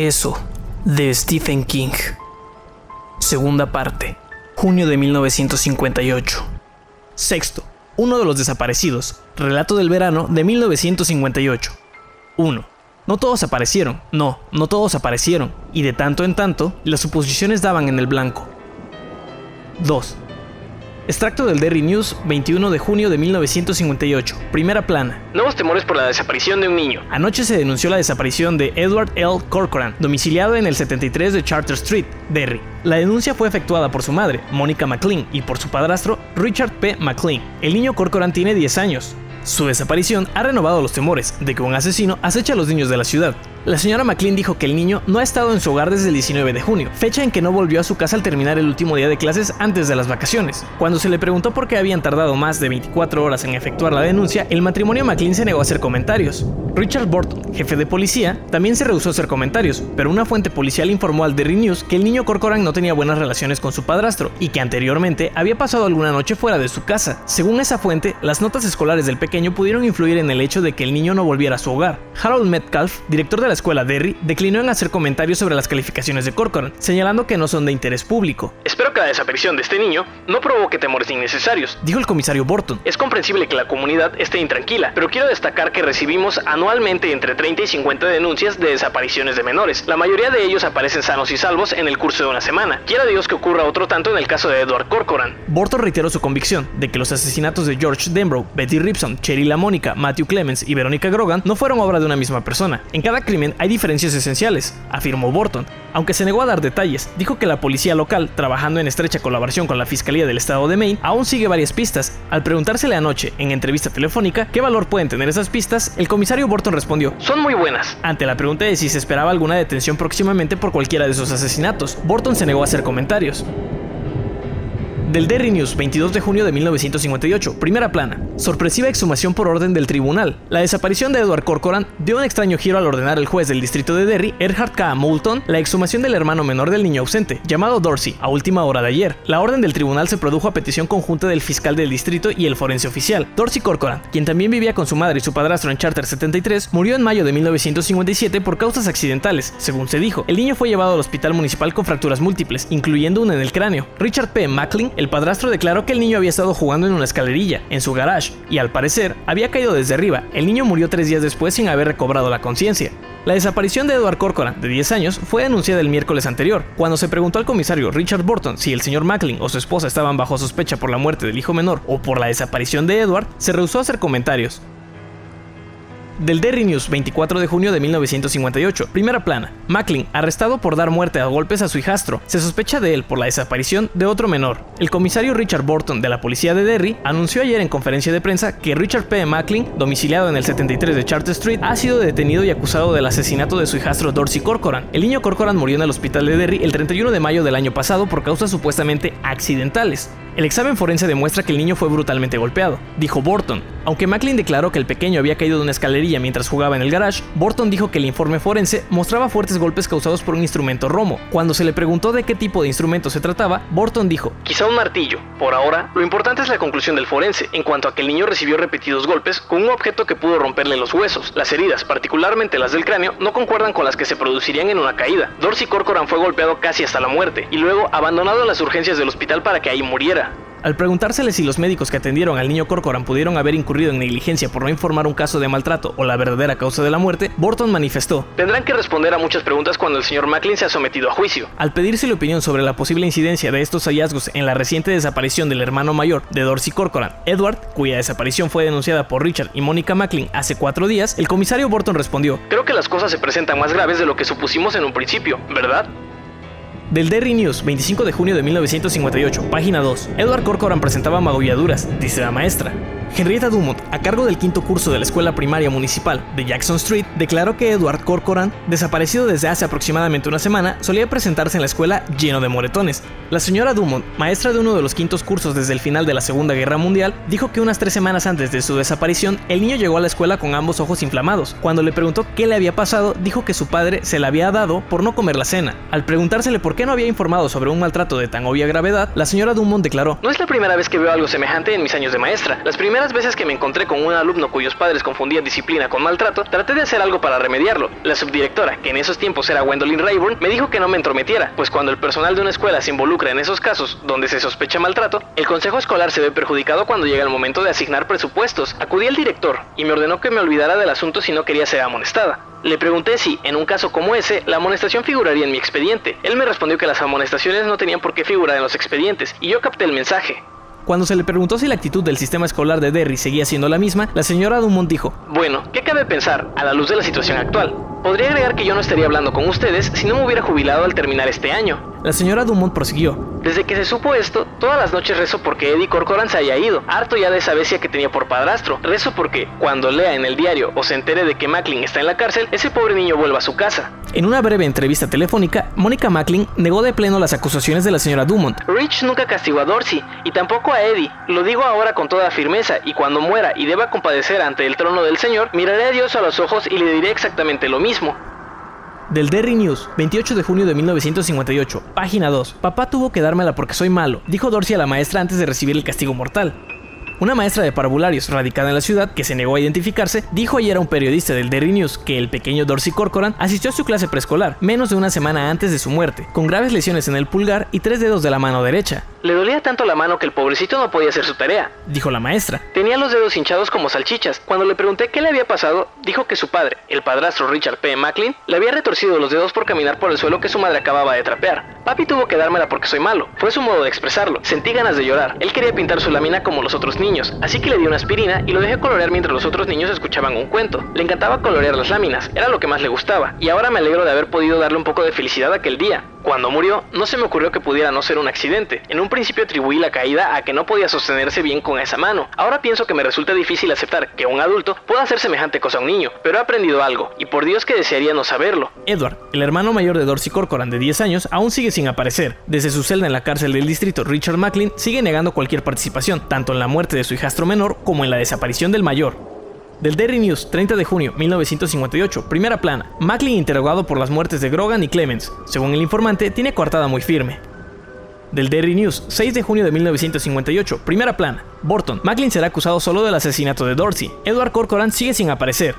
Eso, de Stephen King. Segunda parte, junio de 1958. Sexto, uno de los desaparecidos, relato del verano de 1958. 1. No todos aparecieron, no, no todos aparecieron, y de tanto en tanto, las suposiciones daban en el blanco. 2. Extracto del Derry News, 21 de junio de 1958. Primera plana. Nuevos temores por la desaparición de un niño. Anoche se denunció la desaparición de Edward L. Corcoran, domiciliado en el 73 de Charter Street, Derry. La denuncia fue efectuada por su madre, Mónica McLean, y por su padrastro, Richard P. McLean. El niño Corcoran tiene 10 años. Su desaparición ha renovado los temores de que un asesino acecha a los niños de la ciudad. La señora McLean dijo que el niño no ha estado en su hogar desde el 19 de junio, fecha en que no volvió a su casa al terminar el último día de clases antes de las vacaciones. Cuando se le preguntó por qué habían tardado más de 24 horas en efectuar la denuncia, el matrimonio McLean se negó a hacer comentarios. Richard Burton, jefe de policía, también se rehusó a hacer comentarios, pero una fuente policial informó al Derry News que el niño Corcoran no tenía buenas relaciones con su padrastro y que anteriormente había pasado alguna noche fuera de su casa. Según esa fuente, las notas escolares del pequeño pudieron influir en el hecho de que el niño no volviera a su hogar. Harold Metcalf, director de la escuela Derry, declinó en hacer comentarios sobre las calificaciones de Corcoran, señalando que no son de interés público. Espero que la desaparición de este niño no provoque temores innecesarios, dijo el comisario Burton. Es comprensible que la comunidad esté intranquila, pero quiero destacar que recibimos anualmente entre 30 y 50 denuncias de desapariciones de menores. La mayoría de ellos aparecen sanos y salvos en el curso de una semana. Quiera Dios que ocurra otro tanto en el caso de Edward Corcoran. Burton reiteró su convicción de que los asesinatos de George Denbrough, Betty Ripson, Cherry Lamónica, Matthew Clemens y Veronica Grogan no fueron obra de una misma persona. En cada crimen hay diferencias esenciales, afirmó Burton. Aunque se negó a dar detalles, dijo que la policía local, trabajando en estrecha colaboración con la Fiscalía del Estado de Maine, aún sigue varias pistas. Al preguntársele anoche, en entrevista telefónica, qué valor pueden tener esas pistas, el comisario Burton respondió, son muy buenas. Ante la pregunta de si se esperaba alguna detención próximamente por cualquiera de esos asesinatos, Burton se negó a hacer comentarios. Del Derry News, 22 de junio de 1958. Primera plana. Sorpresiva exhumación por orden del tribunal. La desaparición de Edward Corcoran dio un extraño giro al ordenar el juez del distrito de Derry, Erhard K. Moulton, la exhumación del hermano menor del niño ausente, llamado Dorsey, a última hora de ayer. La orden del tribunal se produjo a petición conjunta del fiscal del distrito y el forense oficial. Dorsey Corcoran, quien también vivía con su madre y su padrastro en Charter 73, murió en mayo de 1957 por causas accidentales, según se dijo. El niño fue llevado al hospital municipal con fracturas múltiples, incluyendo una en el cráneo. Richard P. Macklin, el padrastro declaró que el niño había estado jugando en una escalerilla, en su garage, y al parecer había caído desde arriba. El niño murió tres días después sin haber recobrado la conciencia. La desaparición de Edward Corcoran, de 10 años, fue anunciada el miércoles anterior, cuando se preguntó al comisario Richard Burton si el señor Macklin o su esposa estaban bajo sospecha por la muerte del hijo menor o por la desaparición de Edward, se rehusó a hacer comentarios. Del Derry News, 24 de junio de 1958. Primera plana. Macklin, arrestado por dar muerte a golpes a su hijastro. Se sospecha de él por la desaparición de otro menor. El comisario Richard Burton de la policía de Derry anunció ayer en conferencia de prensa que Richard P. Macklin, domiciliado en el 73 de Charter Street, ha sido detenido y acusado del asesinato de su hijastro Dorsey Corcoran. El niño Corcoran murió en el hospital de Derry el 31 de mayo del año pasado por causas supuestamente accidentales. El examen forense demuestra que el niño fue brutalmente golpeado, dijo Burton. Aunque Macklin declaró que el pequeño había caído de una escalerilla mientras jugaba en el garage, Burton dijo que el informe forense mostraba fuertes golpes causados por un instrumento romo. Cuando se le preguntó de qué tipo de instrumento se trataba, Burton dijo, quizá un martillo. Por ahora, lo importante es la conclusión del forense, en cuanto a que el niño recibió repetidos golpes con un objeto que pudo romperle los huesos. Las heridas, particularmente las del cráneo, no concuerdan con las que se producirían en una caída. Dorsey Corcoran fue golpeado casi hasta la muerte, y luego abandonado en las urgencias del hospital para que ahí muriera. Al preguntársele si los médicos que atendieron al niño Corcoran pudieron haber incurrido en negligencia por no informar un caso de maltrato o la verdadera causa de la muerte, Burton manifestó: Tendrán que responder a muchas preguntas cuando el señor Macklin se ha sometido a juicio. Al pedirse la opinión sobre la posible incidencia de estos hallazgos en la reciente desaparición del hermano mayor de Dorsey Corcoran, Edward, cuya desaparición fue denunciada por Richard y Mónica Macklin hace cuatro días, el comisario Burton respondió: Creo que las cosas se presentan más graves de lo que supusimos en un principio, ¿verdad? Del Derry News, 25 de junio de 1958, página 2. Edward Corcoran presentaba magulladuras, dice la maestra. Henrietta Dumont, a cargo del quinto curso de la Escuela Primaria Municipal de Jackson Street, declaró que Edward Corcoran, desaparecido desde hace aproximadamente una semana, solía presentarse en la escuela lleno de moretones. La señora Dumont, maestra de uno de los quintos cursos desde el final de la Segunda Guerra Mundial, dijo que unas tres semanas antes de su desaparición, el niño llegó a la escuela con ambos ojos inflamados. Cuando le preguntó qué le había pasado, dijo que su padre se la había dado por no comer la cena. Al preguntársele por qué no había informado sobre un maltrato de tan obvia gravedad, la señora Dumont declaró: No es la primera vez que veo algo semejante en mis años de maestra. Las primeras primeras veces que me encontré con un alumno cuyos padres confundían disciplina con maltrato, traté de hacer algo para remediarlo. La subdirectora, que en esos tiempos era Gwendolyn Rayburn, me dijo que no me entrometiera, pues cuando el personal de una escuela se involucra en esos casos donde se sospecha maltrato, el consejo escolar se ve perjudicado cuando llega el momento de asignar presupuestos. Acudí al director y me ordenó que me olvidara del asunto si no quería ser amonestada. Le pregunté si, en un caso como ese, la amonestación figuraría en mi expediente. Él me respondió que las amonestaciones no tenían por qué figurar en los expedientes, y yo capté el mensaje. Cuando se le preguntó si la actitud del sistema escolar de Derry seguía siendo la misma, la señora Dumont dijo, Bueno, ¿qué cabe pensar a la luz de la situación actual? Podría agregar que yo no estaría hablando con ustedes si no me hubiera jubilado al terminar este año. La señora Dumont prosiguió. Desde que se supo esto, todas las noches rezo porque Eddie Corcoran se haya ido, harto ya de esa bestia que tenía por padrastro. Rezo porque, cuando lea en el diario o se entere de que Macklin está en la cárcel, ese pobre niño vuelva a su casa. En una breve entrevista telefónica, Mónica Macklin negó de pleno las acusaciones de la señora Dumont. Rich nunca castigó a Dorsey, y tampoco a Eddie. Lo digo ahora con toda firmeza, y cuando muera y deba compadecer ante el trono del Señor, miraré a Dios a los ojos y le diré exactamente lo mismo. Del Derry News, 28 de junio de 1958, página 2. Papá tuvo que dármela porque soy malo, dijo Dorsey a la maestra antes de recibir el castigo mortal. Una maestra de parvularios radicada en la ciudad, que se negó a identificarse, dijo ayer a un periodista del Derry News que el pequeño Dorsey Corcoran asistió a su clase preescolar menos de una semana antes de su muerte, con graves lesiones en el pulgar y tres dedos de la mano derecha. Le dolía tanto la mano que el pobrecito no podía hacer su tarea, dijo la maestra. Tenía los dedos hinchados como salchichas. Cuando le pregunté qué le había pasado, dijo que su padre, el padrastro Richard P. Macklin, le había retorcido los dedos por caminar por el suelo que su madre acababa de trapear. Papi tuvo que dármela porque soy malo. Fue su modo de expresarlo. Sentí ganas de llorar. Él quería pintar su lámina como los otros niños, así que le di una aspirina y lo dejé colorear mientras los otros niños escuchaban un cuento. Le encantaba colorear las láminas, era lo que más le gustaba, y ahora me alegro de haber podido darle un poco de felicidad aquel día. Cuando murió, no se me ocurrió que pudiera no ser un accidente. En un principio atribuí la caída a que no podía sostenerse bien con esa mano. Ahora pienso que me resulta difícil aceptar que un adulto pueda hacer semejante cosa a un niño, pero he aprendido algo, y por Dios que desearía no saberlo. Edward, el hermano mayor de Dorsey Corcoran de 10 años, aún sigue sin aparecer. Desde su celda en la cárcel del distrito, Richard Macklin sigue negando cualquier participación, tanto en la muerte de su hijastro menor como en la desaparición del mayor. Del Derry News, 30 de junio 1958, primera plana. Macklin interrogado por las muertes de Grogan y Clemens. Según el informante, tiene coartada muy firme. Del Derry News, 6 de junio de 1958, primera plana. Borton. Macklin será acusado solo del asesinato de Dorsey. Edward Corcoran sigue sin aparecer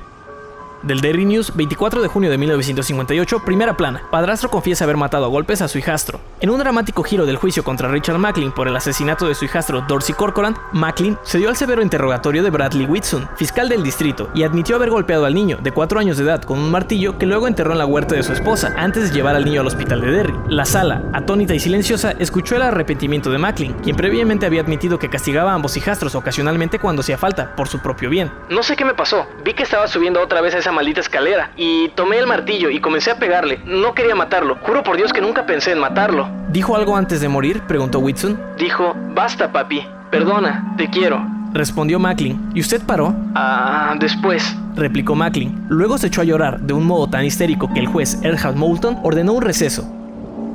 del Daily News, 24 de junio de 1958, primera plana. Padrastro confiesa haber matado a golpes a su hijastro. En un dramático giro del juicio contra Richard Macklin por el asesinato de su hijastro Dorsey Corcoran, Macklin se dio al severo interrogatorio de Bradley Whitson, fiscal del distrito, y admitió haber golpeado al niño de 4 años de edad con un martillo que luego enterró en la huerta de su esposa antes de llevar al niño al hospital de Derry. La sala, atónita y silenciosa, escuchó el arrepentimiento de Macklin, quien previamente había admitido que castigaba a ambos hijastros ocasionalmente cuando hacía falta, por su propio bien. No sé qué me pasó, vi que estaba subiendo otra vez esa maldita escalera y tomé el martillo y comencé a pegarle. No quería matarlo. Juro por Dios que nunca pensé en matarlo. ¿Dijo algo antes de morir? preguntó Whitson. Dijo, basta papi, perdona, te quiero. Respondió Macklin. ¿Y usted paró? Ah, después. Replicó Macklin. Luego se echó a llorar de un modo tan histérico que el juez Erhard Moulton ordenó un receso.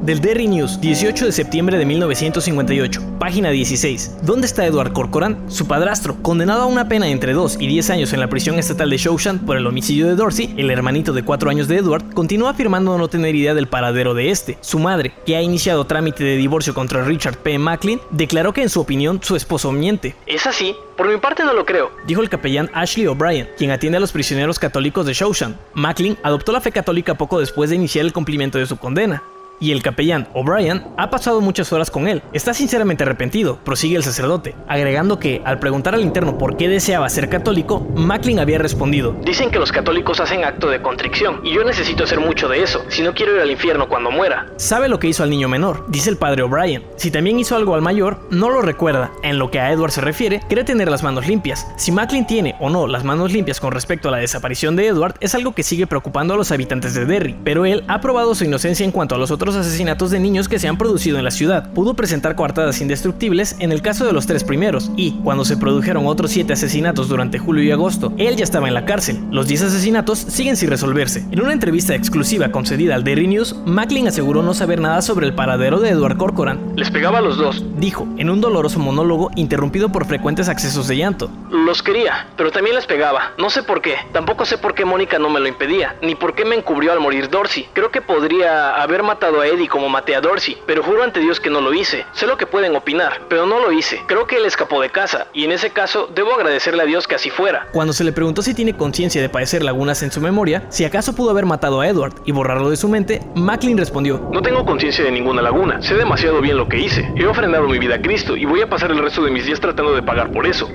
Del Derry News, 18 de septiembre de 1958, página 16. ¿Dónde está Edward Corcoran? Su padrastro, condenado a una pena entre 2 y 10 años en la prisión estatal de Shawshank por el homicidio de Dorsey, el hermanito de 4 años de Edward, continúa afirmando no tener idea del paradero de este. Su madre, que ha iniciado trámite de divorcio contra Richard P. Macklin, declaró que en su opinión su esposo miente. ¿Es así? Por mi parte no lo creo, dijo el capellán Ashley O'Brien, quien atiende a los prisioneros católicos de Shawshank. Macklin adoptó la fe católica poco después de iniciar el cumplimiento de su condena y el capellán O'Brien ha pasado muchas horas con él. Está sinceramente arrepentido, prosigue el sacerdote, agregando que, al preguntar al interno por qué deseaba ser católico, Macklin había respondido: Dicen que los católicos hacen acto de contrición, y yo necesito hacer mucho de eso, si no quiero ir al infierno cuando muera. Sabe lo que hizo al niño menor, dice el padre O'Brien. Si también hizo algo al mayor, no lo recuerda. En lo que a Edward se refiere, cree tener las manos limpias. Si Macklin tiene o no las manos limpias con respecto a la desaparición de Edward, es algo que sigue preocupando a los habitantes de Derry, pero él ha probado su inocencia en cuanto a los otros asesinatos de niños que se han producido en la ciudad. Pudo presentar coartadas indestructibles en el caso de los tres primeros, y cuando se produjeron otros siete asesinatos durante julio y agosto, él ya estaba en la cárcel. Los 10 asesinatos siguen sin resolverse. En una entrevista exclusiva concedida al Daily News, Macklin aseguró no saber nada sobre el paradero de Edward Corcoran. Les pegaba a los dos, dijo, en un doloroso monólogo interrumpido por frecuentes accesos de llanto. Los quería, pero también les pegaba. No sé por qué. Tampoco sé por qué Mónica no me lo impedía, ni por qué me encubrió al morir Dorsey. Creo que podría haber matado matado a Eddie como maté a Dorsey, pero juro ante Dios que no lo hice. Sé lo que pueden opinar, pero no lo hice. Creo que él escapó de casa, y en ese caso debo agradecerle a Dios que así fuera. Cuando se le preguntó si tiene conciencia de padecer lagunas en su memoria, si acaso pudo haber matado a Edward y borrarlo de su mente, Macklin respondió, No tengo conciencia de ninguna laguna, sé demasiado bien lo que hice. He ofrendado mi vida a Cristo y voy a pasar el resto de mis días tratando de pagar por eso.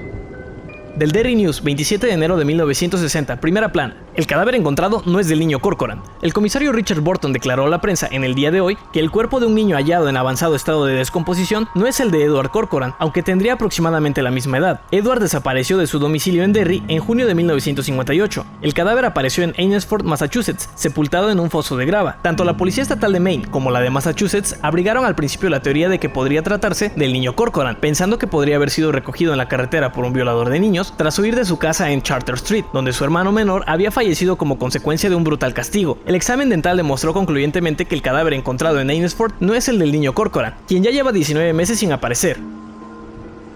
Del Derry News, 27 de enero de 1960, primera plana. El cadáver encontrado no es del niño Corcoran. El comisario Richard Burton declaró a la prensa en el día de hoy que el cuerpo de un niño hallado en avanzado estado de descomposición no es el de Edward Corcoran, aunque tendría aproximadamente la misma edad. Edward desapareció de su domicilio en Derry en junio de 1958. El cadáver apareció en Ainsford, Massachusetts, sepultado en un foso de grava. Tanto la policía estatal de Maine como la de Massachusetts abrigaron al principio la teoría de que podría tratarse del niño Corcoran, pensando que podría haber sido recogido en la carretera por un violador de niños tras huir de su casa en Charter Street, donde su hermano menor había fallecido como consecuencia de un brutal castigo. El examen dental demostró concluyentemente que el cadáver encontrado en Ainsford no es el del niño Corcoran, quien ya lleva 19 meses sin aparecer.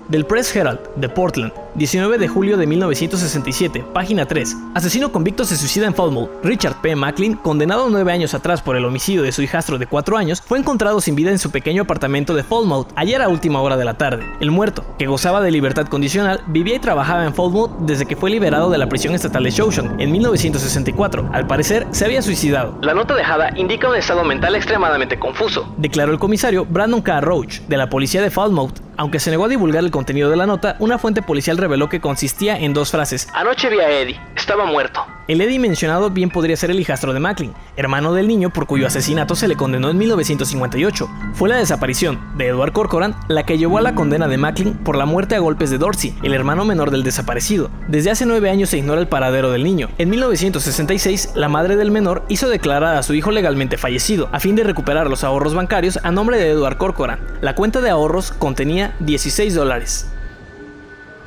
Del Press Herald, de Portland, 19 de julio de 1967, página 3. Asesino convicto se suicida en Falmouth. Richard P. Macklin, condenado nueve años atrás por el homicidio de su hijastro de 4 años, fue encontrado sin vida en su pequeño apartamento de Falmouth ayer a última hora de la tarde. El muerto, que gozaba de libertad condicional, vivía y trabajaba en Falmouth desde que fue liberado de la prisión estatal de Shoshan en 1964. Al parecer, se había suicidado. La nota dejada indica un estado mental extremadamente confuso, declaró el comisario Brandon K. Roach, de la policía de Falmouth, aunque se negó a divulgar el contenido de la nota, una fuente policial reveló que consistía en dos frases. Anoche vi a Eddie, estaba muerto. El Eddie mencionado bien podría ser el hijastro de Macklin, hermano del niño por cuyo asesinato se le condenó en 1958. Fue la desaparición de Edward Corcoran la que llevó a la condena de Macklin por la muerte a golpes de Dorsey, el hermano menor del desaparecido. Desde hace nueve años se ignora el paradero del niño. En 1966, la madre del menor hizo declarar a su hijo legalmente fallecido, a fin de recuperar los ahorros bancarios a nombre de Edward Corcoran. La cuenta de ahorros contenía 16 dólares.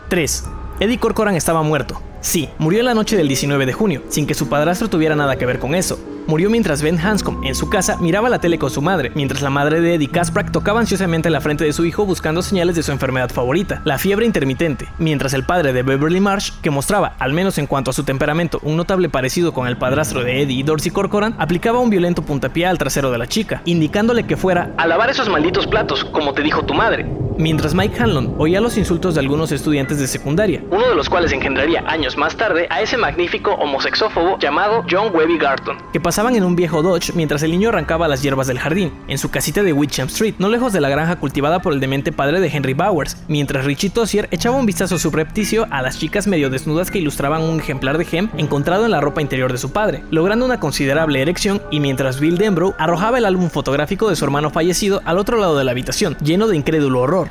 3. Eddie Corcoran estaba muerto. Sí, murió la noche del 19 de junio, sin que su padrastro tuviera nada que ver con eso. Murió mientras Ben Hanscom, en su casa, miraba la tele con su madre, mientras la madre de Eddie Kasprak tocaba ansiosamente la frente de su hijo buscando señales de su enfermedad favorita, la fiebre intermitente, mientras el padre de Beverly Marsh, que mostraba, al menos en cuanto a su temperamento, un notable parecido con el padrastro de Eddie y Dorsey Corcoran, aplicaba un violento puntapié al trasero de la chica, indicándole que fuera a lavar esos malditos platos, como te dijo tu madre. Mientras Mike Hanlon oía los insultos de algunos estudiantes de secundaria, uno de los cuales engendraría años más tarde a ese magnífico homosexófobo llamado John Webby Garton, que en un viejo Dodge mientras el niño arrancaba las hierbas del jardín, en su casita de Witcham Street, no lejos de la granja cultivada por el demente padre de Henry Bowers, mientras Richie Tossier echaba un vistazo subrepticio a las chicas medio desnudas que ilustraban un ejemplar de Hem encontrado en la ropa interior de su padre, logrando una considerable erección y mientras Bill Denbrough arrojaba el álbum fotográfico de su hermano fallecido al otro lado de la habitación, lleno de incrédulo horror.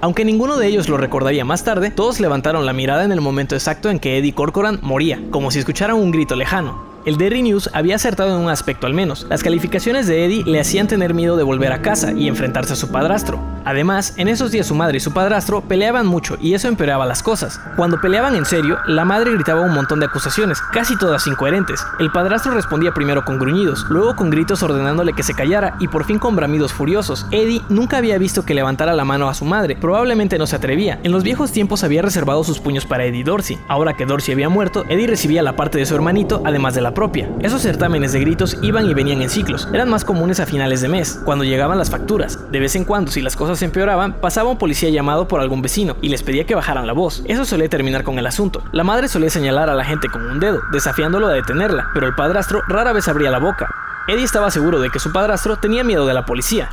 Aunque ninguno de ellos lo recordaría más tarde, todos levantaron la mirada en el momento exacto en que Eddie Corcoran moría, como si escucharan un grito lejano. El Derry News había acertado en un aspecto al menos. Las calificaciones de Eddie le hacían tener miedo de volver a casa y enfrentarse a su padrastro. Además, en esos días su madre y su padrastro peleaban mucho y eso empeoraba las cosas. Cuando peleaban en serio, la madre gritaba un montón de acusaciones, casi todas incoherentes. El padrastro respondía primero con gruñidos, luego con gritos ordenándole que se callara y por fin con bramidos furiosos. Eddie nunca había visto que levantara la mano a su madre, probablemente no se atrevía. En los viejos tiempos había reservado sus puños para Eddie Dorsey. Ahora que Dorsey había muerto, Eddie recibía la parte de su hermanito, además de la propia. Esos certámenes de gritos iban y venían en ciclos, eran más comunes a finales de mes, cuando llegaban las facturas. De vez en cuando, si las cosas empeoraban, pasaba un policía llamado por algún vecino y les pedía que bajaran la voz. Eso solía terminar con el asunto. La madre solía señalar a la gente con un dedo, desafiándolo a detenerla, pero el padrastro rara vez abría la boca. Eddie estaba seguro de que su padrastro tenía miedo de la policía,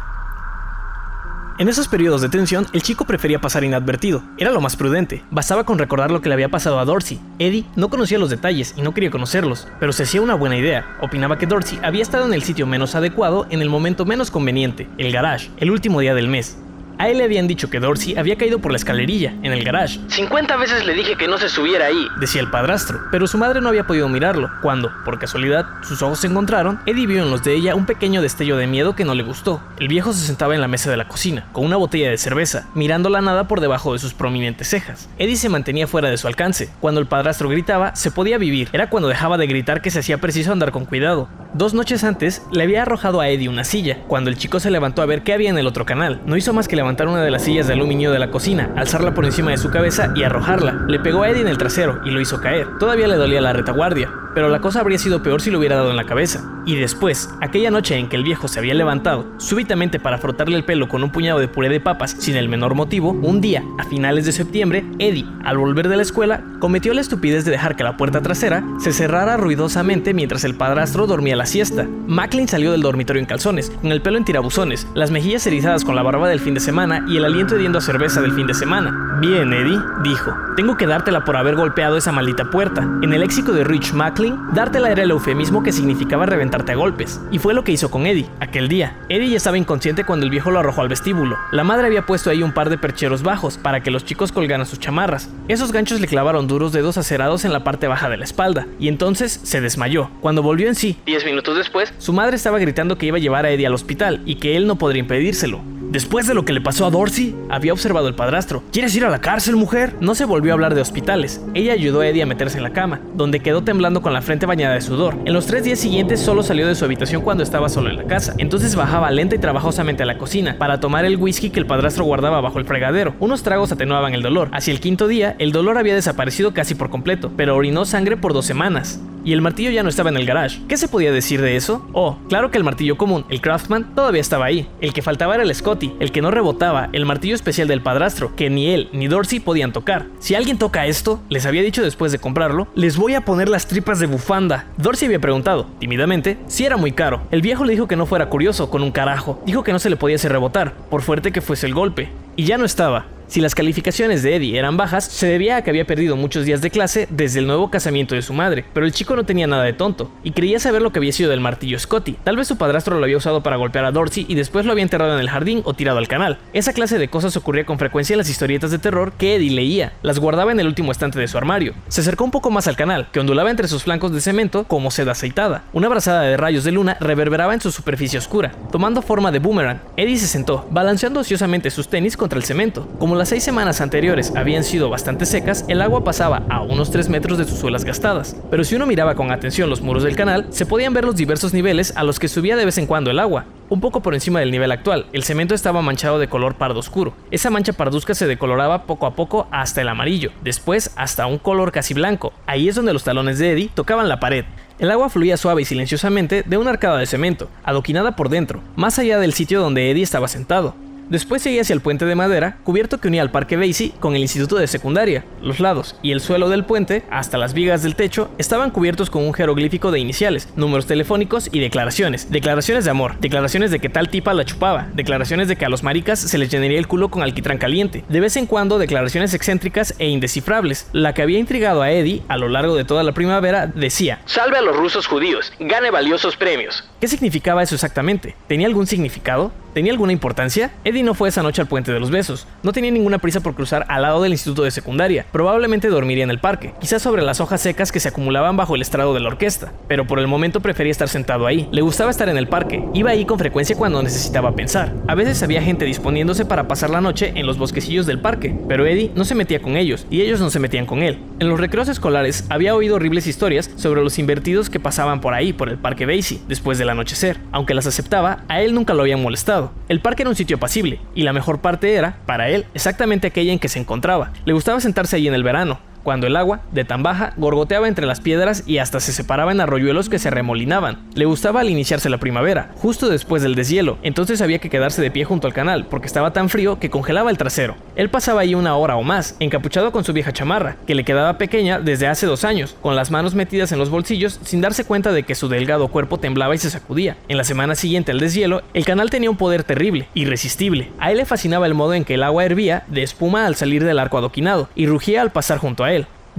en esos periodos de tensión, el chico prefería pasar inadvertido. Era lo más prudente. Bastaba con recordar lo que le había pasado a Dorsey. Eddie no conocía los detalles y no quería conocerlos, pero se hacía una buena idea. Opinaba que Dorsey había estado en el sitio menos adecuado en el momento menos conveniente, el garage, el último día del mes. A él le habían dicho que Dorsey había caído por la escalerilla, en el garage. 50 veces le dije que no se subiera ahí, decía el padrastro, pero su madre no había podido mirarlo. Cuando, por casualidad, sus ojos se encontraron, Eddie vio en los de ella un pequeño destello de miedo que no le gustó. El viejo se sentaba en la mesa de la cocina, con una botella de cerveza, mirando la nada por debajo de sus prominentes cejas. Eddie se mantenía fuera de su alcance. Cuando el padrastro gritaba, se podía vivir. Era cuando dejaba de gritar que se hacía preciso andar con cuidado. Dos noches antes, le había arrojado a Eddie una silla, cuando el chico se levantó a ver qué había en el otro canal. No hizo más que levantar una de las sillas de aluminio de la cocina, alzarla por encima de su cabeza y arrojarla. Le pegó a Eddie en el trasero y lo hizo caer. Todavía le dolía la retaguardia. pero la cosa habría sido peor si lo hubiera dado en la cabeza. Y después, aquella noche en que el viejo se había levantado, súbitamente para frotarle el pelo con un puñado de puré de papas sin el menor motivo, un día, a finales de septiembre, Eddie, al volver de la escuela, cometió la estupidez de dejar que la puerta trasera se cerrara ruidosamente mientras el padrastro dormía la siesta. Macklin salió del dormitorio en calzones, con el pelo en tirabuzones, las mejillas erizadas con la barba del fin de semana y el aliento hediendo a cerveza del fin de semana. Bien, Eddie, dijo, tengo que dártela por haber golpeado esa maldita puerta. En el léxico de Rich Macklin, dártela era el eufemismo que significaba reventarte a golpes. Y fue lo que hizo con Eddie, aquel día. Eddie ya estaba inconsciente cuando el viejo lo arrojó al vestíbulo. La madre había puesto ahí un par de percheros bajos para que los chicos colgaran sus chamarras. Esos ganchos le clavaron duros dedos acerados en la parte baja de la espalda, y entonces se desmayó. Cuando volvió en sí, Diez minutos después, su madre estaba gritando que iba a llevar a Eddie al hospital y que él no podría impedírselo. Después de lo que le pasó a Dorsey, había observado el padrastro. ¿Quieres ir a la cárcel, mujer? No se volvió a hablar de hospitales. Ella ayudó a Eddie a meterse en la cama, donde quedó temblando con la frente bañada de sudor. En los tres días siguientes solo salió de su habitación cuando estaba solo en la casa. Entonces bajaba lenta y trabajosamente a la cocina para tomar el whisky que el padrastro guardaba bajo el fregadero. Unos tragos atenuaban el dolor. Hacia el quinto día, el dolor había desaparecido casi por completo, pero orinó sangre por dos semanas y el martillo ya no estaba en el garage. ¿Qué se podía decir de eso? Oh, claro que el martillo común, el Craftman, todavía estaba ahí. El que faltaba era el Scotty, el que no rebotaba, el martillo especial del padrastro, que ni él ni Dorsey podían tocar. Si alguien toca esto, les había dicho después de comprarlo, les voy a poner las tripas de bufanda. Dorsey había preguntado, tímidamente, si era muy caro. El viejo le dijo que no fuera curioso, con un carajo. Dijo que no se le podía hacer rebotar, por fuerte que fuese el golpe. Y ya no estaba. Si las calificaciones de Eddie eran bajas, se debía a que había perdido muchos días de clase desde el nuevo casamiento de su madre, pero el chico no tenía nada de tonto, y creía saber lo que había sido del martillo Scotty. Tal vez su padrastro lo había usado para golpear a Dorsey y después lo había enterrado en el jardín o tirado al canal. Esa clase de cosas ocurría con frecuencia en las historietas de terror que Eddie leía, las guardaba en el último estante de su armario. Se acercó un poco más al canal, que ondulaba entre sus flancos de cemento como seda aceitada. Una brazada de rayos de luna reverberaba en su superficie oscura, tomando forma de boomerang. Eddie se sentó, balanceando ociosamente sus tenis contra el cemento. Como las seis semanas anteriores habían sido bastante secas, el agua pasaba a unos 3 metros de sus suelas gastadas. Pero si uno miraba con atención los muros del canal, se podían ver los diversos niveles a los que subía de vez en cuando el agua. Un poco por encima del nivel actual, el cemento estaba manchado de color pardo oscuro. Esa mancha parduzca se decoloraba poco a poco hasta el amarillo, después hasta un color casi blanco. Ahí es donde los talones de Eddie tocaban la pared. El agua fluía suave y silenciosamente de una arcada de cemento, adoquinada por dentro, más allá del sitio donde Eddie estaba sentado. Después seguía hacia el puente de madera, cubierto que unía al Parque Basie con el Instituto de Secundaria. Los lados y el suelo del puente, hasta las vigas del techo, estaban cubiertos con un jeroglífico de iniciales, números telefónicos y declaraciones. Declaraciones de amor, declaraciones de que tal tipa la chupaba, declaraciones de que a los maricas se les llenaría el culo con alquitrán caliente. De vez en cuando declaraciones excéntricas e indescifrables. La que había intrigado a Eddie a lo largo de toda la primavera decía: Salve a los rusos judíos, gane valiosos premios. ¿Qué significaba eso exactamente? ¿Tenía algún significado? ¿Tenía alguna importancia? Eddie no fue esa noche al puente de los besos. No tenía ninguna prisa por cruzar al lado del instituto de secundaria. Probablemente dormiría en el parque, quizás sobre las hojas secas que se acumulaban bajo el estrado de la orquesta. Pero por el momento prefería estar sentado ahí. Le gustaba estar en el parque. Iba ahí con frecuencia cuando necesitaba pensar. A veces había gente disponiéndose para pasar la noche en los bosquecillos del parque, pero Eddie no se metía con ellos y ellos no se metían con él. En los recreos escolares había oído horribles historias sobre los invertidos que pasaban por ahí, por el parque Basie, después del anochecer. Aunque las aceptaba, a él nunca lo habían molestado. El parque era un sitio apacible, y la mejor parte era, para él, exactamente aquella en que se encontraba. Le gustaba sentarse allí en el verano, cuando el agua, de tan baja, gorgoteaba entre las piedras y hasta se separaba en arroyuelos que se remolinaban. Le gustaba al iniciarse la primavera, justo después del deshielo, entonces había que quedarse de pie junto al canal, porque estaba tan frío que congelaba el trasero. Él pasaba ahí una hora o más, encapuchado con su vieja chamarra, que le quedaba pequeña desde hace dos años, con las manos metidas en los bolsillos sin darse cuenta de que su delgado cuerpo temblaba y se sacudía. En la semana siguiente al deshielo, el canal tenía un poder terrible, irresistible. A él le fascinaba el modo en que el agua hervía de espuma al salir del arco adoquinado, y rugía al pasar junto a él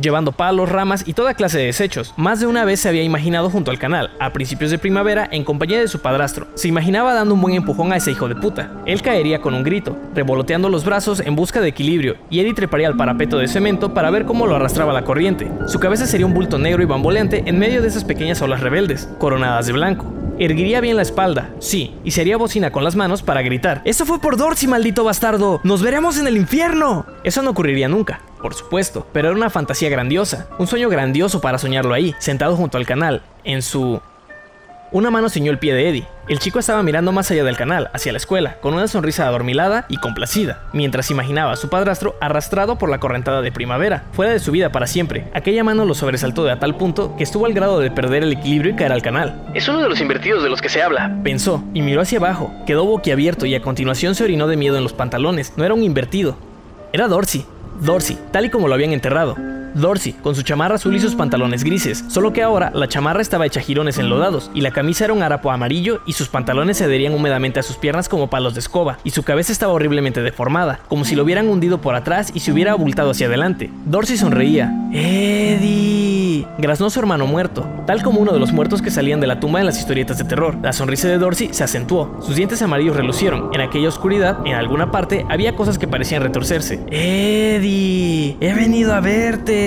llevando palos, ramas y toda clase de desechos. Más de una vez se había imaginado junto al canal, a principios de primavera, en compañía de su padrastro. Se imaginaba dando un buen empujón a ese hijo de puta. Él caería con un grito, revoloteando los brazos en busca de equilibrio, y Eddie treparía al parapeto de cemento para ver cómo lo arrastraba la corriente. Su cabeza sería un bulto negro y bamboleante en medio de esas pequeñas olas rebeldes, coronadas de blanco. Erguiría bien la espalda, sí, y sería bocina con las manos para gritar: ¡Eso fue por Dorsey, maldito bastardo! ¡Nos veremos en el infierno! Eso no ocurriría nunca, por supuesto, pero era una fantasía grandiosa, un sueño grandioso para soñarlo ahí, sentado junto al canal, en su Una mano ciñó el pie de Eddie. El chico estaba mirando más allá del canal, hacia la escuela, con una sonrisa adormilada y complacida, mientras imaginaba a su padrastro arrastrado por la correntada de primavera, fuera de su vida para siempre. Aquella mano lo sobresaltó de a tal punto que estuvo al grado de perder el equilibrio y caer al canal. Es uno de los invertidos de los que se habla. Pensó y miró hacia abajo, quedó boquiabierto y a continuación se orinó de miedo en los pantalones. No era un invertido, era Dorsey. Dorsey, tal y como lo habían enterrado. Dorsey, con su chamarra azul y sus pantalones grises, solo que ahora la chamarra estaba hecha girones enlodados, y la camisa era un harapo amarillo, y sus pantalones se adherían húmedamente a sus piernas como palos de escoba, y su cabeza estaba horriblemente deformada, como si lo hubieran hundido por atrás y se hubiera abultado hacia adelante. Dorsey sonreía. ¡Eddie! Graznó su hermano muerto, tal como uno de los muertos que salían de la tumba en las historietas de terror. La sonrisa de Dorsey se acentuó, sus dientes amarillos relucieron. En aquella oscuridad, en alguna parte, había cosas que parecían retorcerse. ¡Eddie! ¡He venido a verte!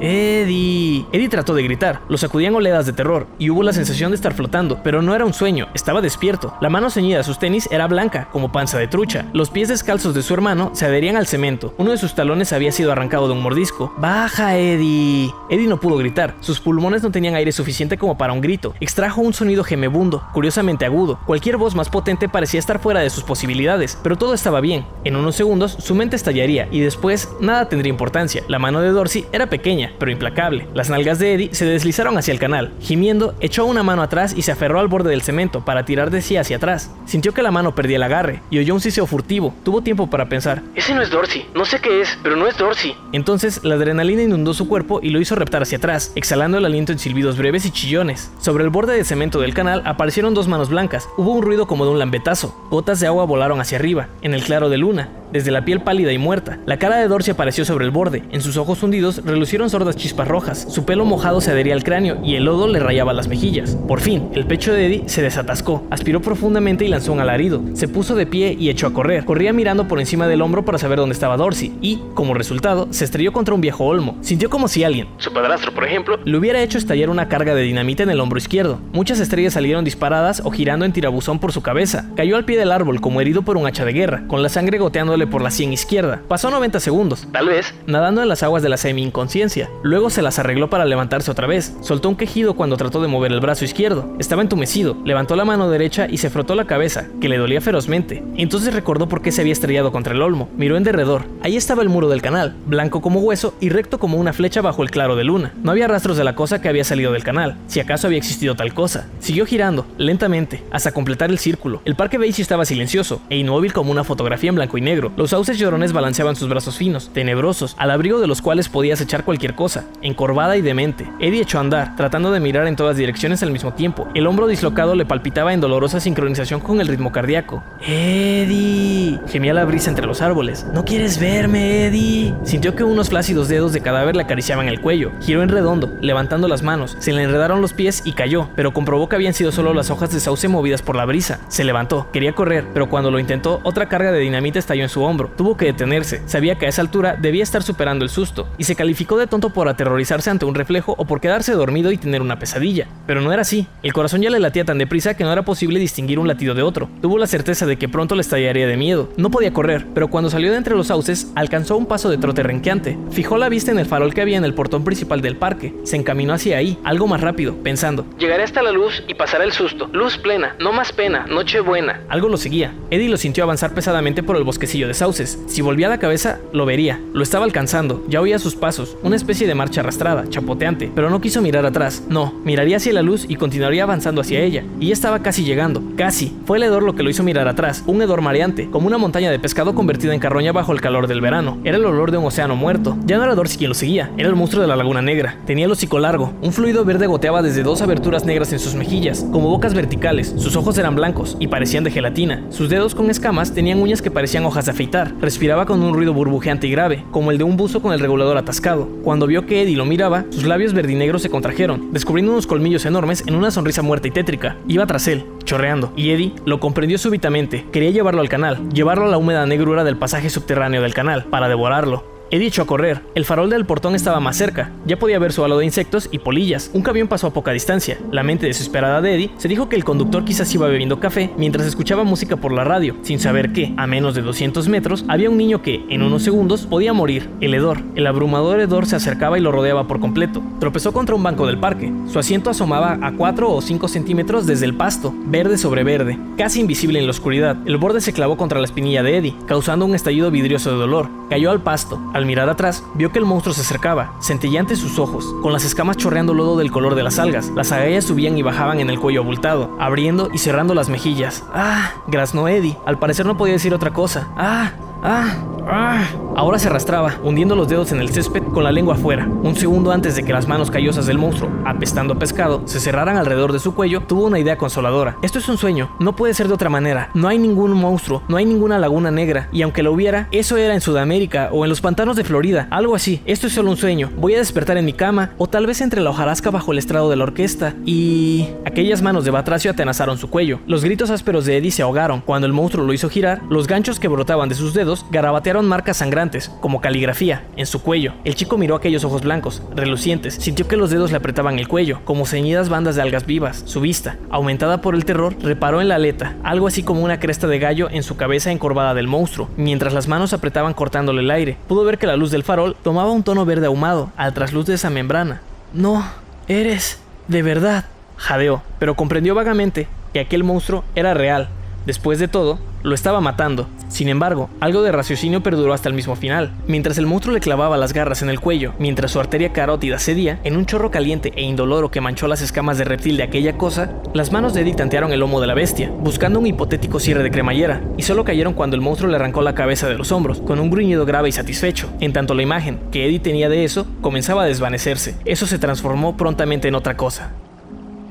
Eddie. Eddie trató de gritar, lo sacudían oleadas de terror y hubo la sensación de estar flotando, pero no era un sueño, estaba despierto. La mano ceñida a sus tenis era blanca, como panza de trucha. Los pies descalzos de su hermano se adherían al cemento. Uno de sus talones había sido arrancado de un mordisco. ¡Baja, Eddie! Eddie no pudo gritar, sus pulmones no tenían aire suficiente como para un grito. Extrajo un sonido gemebundo, curiosamente agudo. Cualquier voz más potente parecía estar fuera de sus posibilidades, pero todo estaba bien. En unos segundos su mente estallaría y después nada tendría importancia. La mano de Dorsey era pequeña, pero implacable. Las nalgas de Eddie se deslizaron hacia el canal. Gimiendo, echó una mano atrás y se aferró al borde del cemento para tirar de sí hacia atrás. Sintió que la mano perdía el agarre y oyó un siseo furtivo. Tuvo tiempo para pensar. Ese no es Dorsey. No sé qué es, pero no es Dorsey. Entonces, la adrenalina inundó su cuerpo y lo hizo reptar hacia atrás, exhalando el aliento en silbidos breves y chillones. Sobre el borde de cemento del canal aparecieron dos manos blancas. Hubo un ruido como de un lambetazo. Gotas de agua volaron hacia arriba, en el claro de luna desde la piel pálida y muerta. La cara de Dorsey apareció sobre el borde, en sus ojos hundidos relucieron sordas chispas rojas, su pelo mojado se adhería al cráneo y el lodo le rayaba las mejillas. Por fin, el pecho de Eddie se desatascó, aspiró profundamente y lanzó un alarido. Se puso de pie y echó a correr. Corría mirando por encima del hombro para saber dónde estaba Dorsey y, como resultado, se estrelló contra un viejo olmo. Sintió como si alguien, su padrastro por ejemplo, le hubiera hecho estallar una carga de dinamita en el hombro izquierdo. Muchas estrellas salieron disparadas o girando en tirabuzón por su cabeza. Cayó al pie del árbol como herido por un hacha de guerra, con la sangre por la sien izquierda Pasó 90 segundos, tal vez, nadando en las aguas de la semi-inconsciencia. Luego se las arregló para levantarse otra vez. Soltó un quejido cuando trató de mover el brazo izquierdo. Estaba entumecido. Levantó la mano derecha y se frotó la cabeza, que le dolía ferozmente. Entonces recordó por qué se había estrellado contra el olmo. Miró en derredor. Ahí estaba el muro del canal, blanco como hueso y recto como una flecha bajo el claro de luna. No había rastros de la cosa que había salido del canal, si acaso había existido tal cosa. Siguió girando, lentamente, hasta completar el círculo. El parque Basie estaba silencioso e inmóvil como una fotografía en blanco y negro. Los sauces llorones balanceaban sus brazos finos, tenebrosos, al abrigo de los cuales podías echar cualquier cosa, encorvada y demente. Eddie echó a andar, tratando de mirar en todas direcciones al mismo tiempo. El hombro dislocado le palpitaba en dolorosa sincronización con el ritmo cardíaco. Eddie, gemía la brisa entre los árboles. ¿No quieres verme, Eddie? Sintió que unos flácidos dedos de cadáver le acariciaban el cuello. Giró en redondo, levantando las manos. Se le enredaron los pies y cayó, pero comprobó que habían sido solo las hojas de sauce movidas por la brisa. Se levantó, quería correr, pero cuando lo intentó, otra carga de dinamita estalló en su hombro. Tuvo que detenerse. Sabía que a esa altura debía estar superando el susto, y se calificó de tonto por aterrorizarse ante un reflejo o por quedarse dormido y tener una pesadilla. Pero no era así. El corazón ya le latía tan deprisa que no era posible distinguir un latido de otro. Tuvo la certeza de que pronto le estallaría de miedo. No podía correr, pero cuando salió de entre los sauces, alcanzó un paso de trote renqueante. Fijó la vista en el farol que había en el portón principal del parque. Se encaminó hacia ahí, algo más rápido, pensando. Llegaré hasta la luz y pasará el susto. Luz plena, no más pena, noche buena. Algo lo seguía. Eddie lo sintió avanzar pesadamente por el bosquecillo Si volvía la cabeza, lo vería. Lo estaba alcanzando. Ya oía sus pasos, una especie de marcha arrastrada, chapoteante, pero no quiso mirar atrás. No, miraría hacia la luz y continuaría avanzando hacia ella. Y ya estaba casi llegando. Casi. Fue el hedor lo que lo hizo mirar atrás. Un hedor mareante, como una montaña de pescado convertida en carroña bajo el calor del verano. Era el olor de un océano muerto. Ya no era Dorsey quien lo seguía, era el monstruo de la laguna negra. Tenía el hocico largo. Un fluido verde goteaba desde dos aberturas negras en sus mejillas, como bocas verticales. Sus ojos eran blancos y parecían de gelatina. Sus dedos con escamas tenían uñas que parecían hojas de Respiraba con un ruido burbujeante y grave, como el de un buzo con el regulador atascado. Cuando vio que Eddie lo miraba, sus labios verdinegros se contrajeron, descubriendo unos colmillos enormes en una sonrisa muerta y tétrica. Iba tras él, chorreando, y Eddie lo comprendió súbitamente. Quería llevarlo al canal, llevarlo a la húmeda negrura del pasaje subterráneo del canal, para devorarlo. Eddie echó a correr. El farol del portón estaba más cerca. Ya podía ver su halo de insectos y polillas. Un camión pasó a poca distancia. La mente desesperada de Eddie se dijo que el conductor quizás iba bebiendo café mientras escuchaba música por la radio, sin saber que, a menos de 200 metros, había un niño que, en unos segundos, podía morir. El hedor. El abrumador hedor se acercaba y lo rodeaba por completo. Tropezó contra un banco del parque. Su asiento asomaba a 4 o 5 centímetros desde el pasto, verde sobre verde, casi invisible en la oscuridad. El borde se clavó contra la espinilla de Eddie, causando un estallido vidrioso de dolor. Cayó al pasto. Al mirar atrás, vio que el monstruo se acercaba, centellante sus ojos, con las escamas chorreando lodo del color de las algas. Las agallas subían y bajaban en el cuello abultado, abriendo y cerrando las mejillas. ¡Ah! graznó Eddie. Al parecer no podía decir otra cosa. ¡Ah! ¡Ah! ¡Ah! Ahora se arrastraba, hundiendo los dedos en el césped con la lengua afuera. Un segundo antes de que las manos callosas del monstruo, apestando a pescado, se cerraran alrededor de su cuello, tuvo una idea consoladora. Esto es un sueño, no puede ser de otra manera. No hay ningún monstruo, no hay ninguna laguna negra, y aunque lo hubiera, eso era en Sudamérica o en los pantanos de Florida, algo así. Esto es solo un sueño. Voy a despertar en mi cama, o tal vez entre la hojarasca bajo el estrado de la orquesta, y... Aquellas manos de Batracio atenazaron su cuello. Los gritos ásperos de Eddie se ahogaron. Cuando el monstruo lo hizo girar, los ganchos que brotaban de sus dedos garabatearon marcas sangrantes, como caligrafía, en su cuello. El chico miró aquellos ojos blancos, relucientes, sintió que los dedos le apretaban el cuello, como ceñidas bandas de algas vivas. Su vista, aumentada por el terror, reparó en la aleta, algo así como una cresta de gallo en su cabeza encorvada del monstruo, mientras las manos apretaban cortándole el aire. Pudo ver que la luz del farol tomaba un tono verde ahumado al trasluz de esa membrana. No, eres... de verdad, jadeó, pero comprendió vagamente que aquel monstruo era real. Después de todo, lo estaba matando. Sin embargo, algo de raciocinio perduró hasta el mismo final. Mientras el monstruo le clavaba las garras en el cuello, mientras su arteria carótida cedía, en un chorro caliente e indoloro que manchó las escamas de reptil de aquella cosa, las manos de Eddie tantearon el lomo de la bestia, buscando un hipotético cierre de cremallera, y solo cayeron cuando el monstruo le arrancó la cabeza de los hombros, con un gruñido grave y satisfecho, en tanto la imagen que Eddie tenía de eso comenzaba a desvanecerse. Eso se transformó prontamente en otra cosa.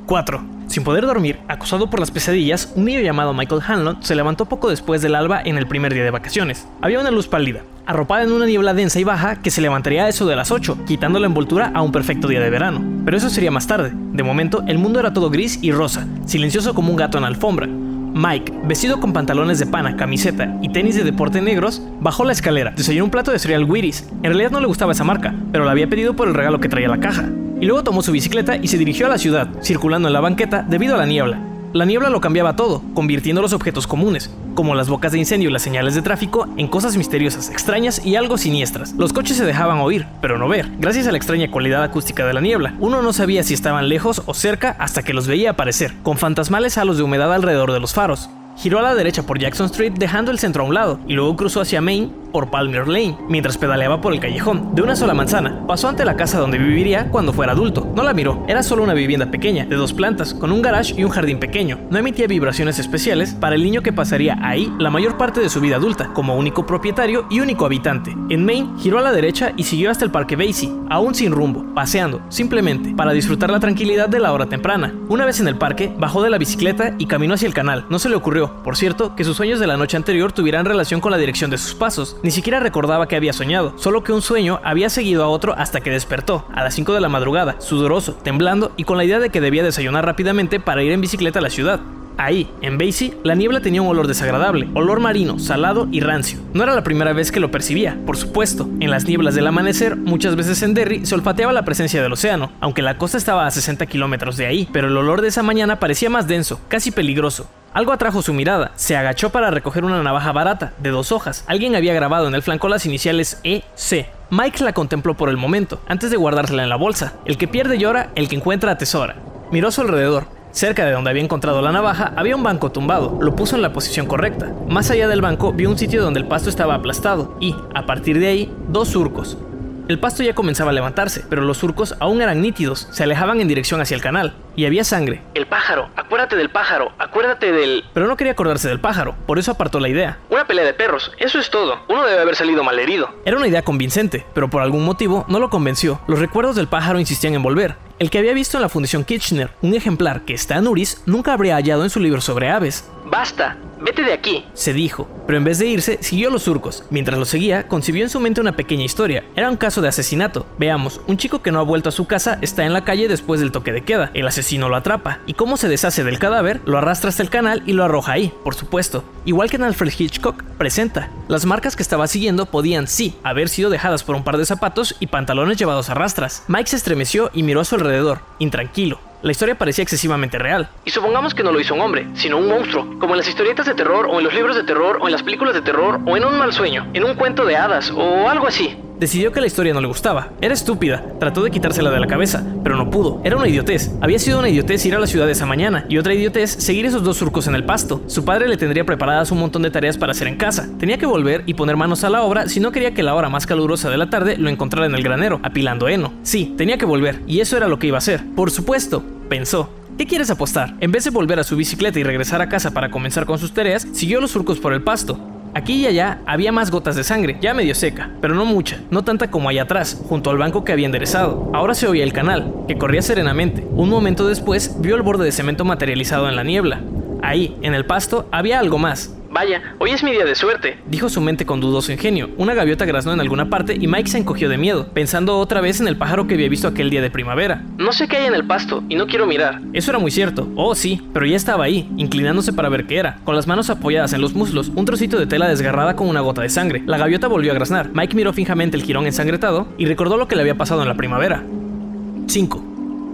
4. Sin poder dormir, acosado por las pesadillas, un niño llamado Michael Hanlon se levantó poco después del alba en el primer día de vacaciones. Había una luz pálida, arropada en una niebla densa y baja que se levantaría a eso de las 8, quitando la envoltura a un perfecto día de verano. Pero eso sería más tarde. De momento, el mundo era todo gris y rosa, silencioso como un gato en alfombra. Mike, vestido con pantalones de pana, camiseta y tenis de deporte negros, bajó la escalera, desayunó un plato de cereal Wheaties. En realidad no le gustaba esa marca, pero la había pedido por el regalo que traía la caja y luego tomó su bicicleta y se dirigió a la ciudad, circulando en la banqueta debido a la niebla. La niebla lo cambiaba todo, convirtiendo los objetos comunes, como las bocas de incendio y las señales de tráfico, en cosas misteriosas, extrañas y algo siniestras. Los coches se dejaban oír, pero no ver, gracias a la extraña cualidad acústica de la niebla. Uno no sabía si estaban lejos o cerca hasta que los veía aparecer, con fantasmales halos de humedad alrededor de los faros. Giró a la derecha por Jackson Street dejando el centro a un lado y luego cruzó hacia Main por Palmer Lane mientras pedaleaba por el callejón. De una sola manzana, pasó ante la casa donde viviría cuando fuera adulto. No la miró, era solo una vivienda pequeña, de dos plantas, con un garage y un jardín pequeño. No emitía vibraciones especiales para el niño que pasaría ahí la mayor parte de su vida adulta, como único propietario y único habitante. En Main, giró a la derecha y siguió hasta el parque Basie, aún sin rumbo, paseando, simplemente, para disfrutar la tranquilidad de la hora temprana. Una vez en el parque, bajó de la bicicleta y caminó hacia el canal. No se le ocurrió, por cierto, que sus sueños de la noche anterior tuvieran relación con la dirección de sus pasos. Ni siquiera recordaba que había soñado, solo que un sueño había seguido a otro hasta que despertó, a las 5 de la madrugada, sudoroso, temblando y con la idea de que debía desayunar rápidamente para ir en bicicleta a la ciudad. Ahí, en Basie, la niebla tenía un olor desagradable, olor marino, salado y rancio. No era la primera vez que lo percibía, por supuesto. En las nieblas del amanecer, muchas veces en Derry se olfateaba la presencia del océano, aunque la costa estaba a 60 kilómetros de ahí, pero el olor de esa mañana parecía más denso, casi peligroso. Algo atrajo su mirada. Se agachó para recoger una navaja barata, de dos hojas. Alguien había grabado en el flanco las iniciales EC. Mike la contempló por el momento, antes de guardársela en la bolsa. El que pierde llora, el que encuentra atesora. Miró a su alrededor. Cerca de donde había encontrado la navaja había un banco tumbado, lo puso en la posición correcta. Más allá del banco vio un sitio donde el pasto estaba aplastado y, a partir de ahí, dos surcos, el pasto ya comenzaba a levantarse, pero los surcos aún eran nítidos, se alejaban en dirección hacia el canal, y había sangre. El pájaro, acuérdate del pájaro, acuérdate del... Pero no quería acordarse del pájaro, por eso apartó la idea. Una pelea de perros, eso es todo. Uno debe haber salido malherido. Era una idea convincente, pero por algún motivo no lo convenció. Los recuerdos del pájaro insistían en volver. El que había visto en la Fundación Kitchener un ejemplar que está en Uris nunca habría hallado en su libro sobre aves. Basta, vete de aquí. Se dijo, pero en vez de irse, siguió los surcos. Mientras lo seguía, concibió en su mente una pequeña historia. Era un caso de asesinato. Veamos, un chico que no ha vuelto a su casa está en la calle después del toque de queda. El asesino lo atrapa. ¿Y cómo se deshace del cadáver? Lo arrastra hasta el canal y lo arroja ahí, por supuesto. Igual que en Alfred Hitchcock, presenta. Las marcas que estaba siguiendo podían, sí, haber sido dejadas por un par de zapatos y pantalones llevados a rastras. Mike se estremeció y miró a su alrededor, intranquilo. La historia parecía excesivamente real. Y supongamos que no lo hizo un hombre, sino un monstruo, como en las historietas de terror o en los libros de terror o en las películas de terror o en un mal sueño, en un cuento de hadas o algo así. Decidió que la historia no le gustaba. Era estúpida. Trató de quitársela de la cabeza, pero no pudo. Era una idiotez. Había sido una idiotez ir a la ciudad esa mañana y otra idiotez seguir esos dos surcos en el pasto. Su padre le tendría preparadas un montón de tareas para hacer en casa. Tenía que volver y poner manos a la obra si no quería que la hora más calurosa de la tarde lo encontrara en el granero, apilando heno. Sí, tenía que volver, y eso era lo que iba a hacer. Por supuesto, pensó. ¿Qué quieres apostar? En vez de volver a su bicicleta y regresar a casa para comenzar con sus tareas, siguió los surcos por el pasto. Aquí y allá había más gotas de sangre, ya medio seca, pero no mucha, no tanta como allá atrás, junto al banco que había enderezado. Ahora se oía el canal, que corría serenamente. Un momento después vio el borde de cemento materializado en la niebla. Ahí, en el pasto, había algo más. Vaya, hoy es mi día de suerte, dijo su mente con dudoso ingenio. Una gaviota graznó en alguna parte y Mike se encogió de miedo, pensando otra vez en el pájaro que había visto aquel día de primavera. No sé qué hay en el pasto y no quiero mirar. Eso era muy cierto. Oh, sí, pero ya estaba ahí, inclinándose para ver qué era, con las manos apoyadas en los muslos, un trocito de tela desgarrada con una gota de sangre. La gaviota volvió a graznar. Mike miró fijamente el jirón ensangretado y recordó lo que le había pasado en la primavera. 5.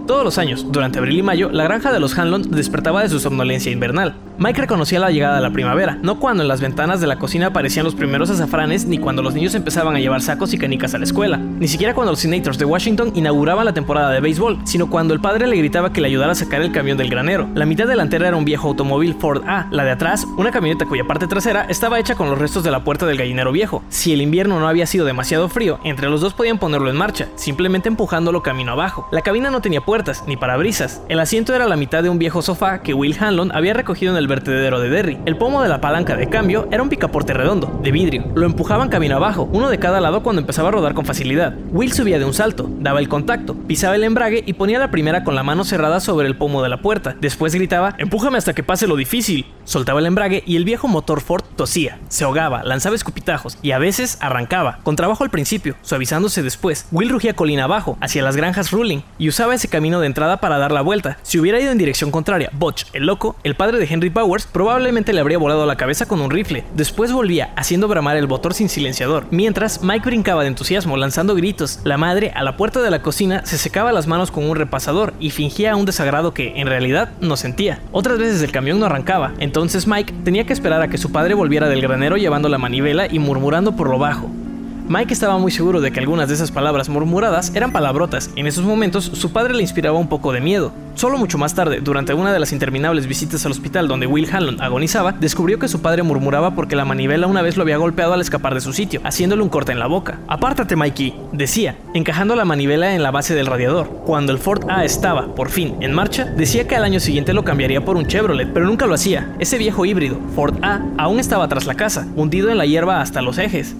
Todos los años, durante abril y mayo, la granja de los Hanlon despertaba de su somnolencia invernal. Mike reconocía la llegada de la primavera, no cuando en las ventanas de la cocina aparecían los primeros azafranes, ni cuando los niños empezaban a llevar sacos y canicas a la escuela, ni siquiera cuando los Senators de Washington inauguraban la temporada de béisbol, sino cuando el padre le gritaba que le ayudara a sacar el camión del granero. La mitad delantera era un viejo automóvil Ford A, la de atrás, una camioneta cuya parte trasera estaba hecha con los restos de la puerta del gallinero viejo. Si el invierno no había sido demasiado frío, entre los dos podían ponerlo en marcha, simplemente empujándolo camino abajo. La cabina no tenía puertas, ni parabrisas. El asiento era la mitad de un viejo sofá que Will Hanlon había recogido en el vertedero de Derry. El pomo de la palanca de cambio era un picaporte redondo, de vidrio. Lo empujaban camino abajo, uno de cada lado cuando empezaba a rodar con facilidad. Will subía de un salto, daba el contacto, pisaba el embrague y ponía la primera con la mano cerrada sobre el pomo de la puerta. Después gritaba, empújame hasta que pase lo difícil. Soltaba el embrague y el viejo motor Ford tosía, se ahogaba, lanzaba escupitajos y a veces arrancaba, con trabajo al principio, suavizándose después. Will rugía colina abajo, hacia las granjas Ruling, y usaba ese camino de entrada para dar la vuelta. Si hubiera ido en dirección contraria, Butch, el loco, el padre de Henry Powers, probablemente le habría volado la cabeza con un rifle. Después volvía, haciendo bramar el motor sin silenciador, mientras Mike brincaba de entusiasmo, lanzando gritos. La madre, a la puerta de la cocina, se secaba las manos con un repasador y fingía un desagrado que, en realidad, no sentía. Otras veces el camión no arrancaba, entonces Mike tenía que esperar a que su padre volviera del granero llevando la manivela y murmurando por lo bajo. Mike estaba muy seguro de que algunas de esas palabras murmuradas eran palabrotas. En esos momentos, su padre le inspiraba un poco de miedo. Solo mucho más tarde, durante una de las interminables visitas al hospital donde Will Hanlon agonizaba, descubrió que su padre murmuraba porque la manivela una vez lo había golpeado al escapar de su sitio, haciéndole un corte en la boca. Apártate, Mikey, decía, encajando la manivela en la base del radiador. Cuando el Ford A estaba, por fin, en marcha, decía que al año siguiente lo cambiaría por un Chevrolet, pero nunca lo hacía. Ese viejo híbrido, Ford A, aún estaba tras la casa, hundido en la hierba hasta los ejes.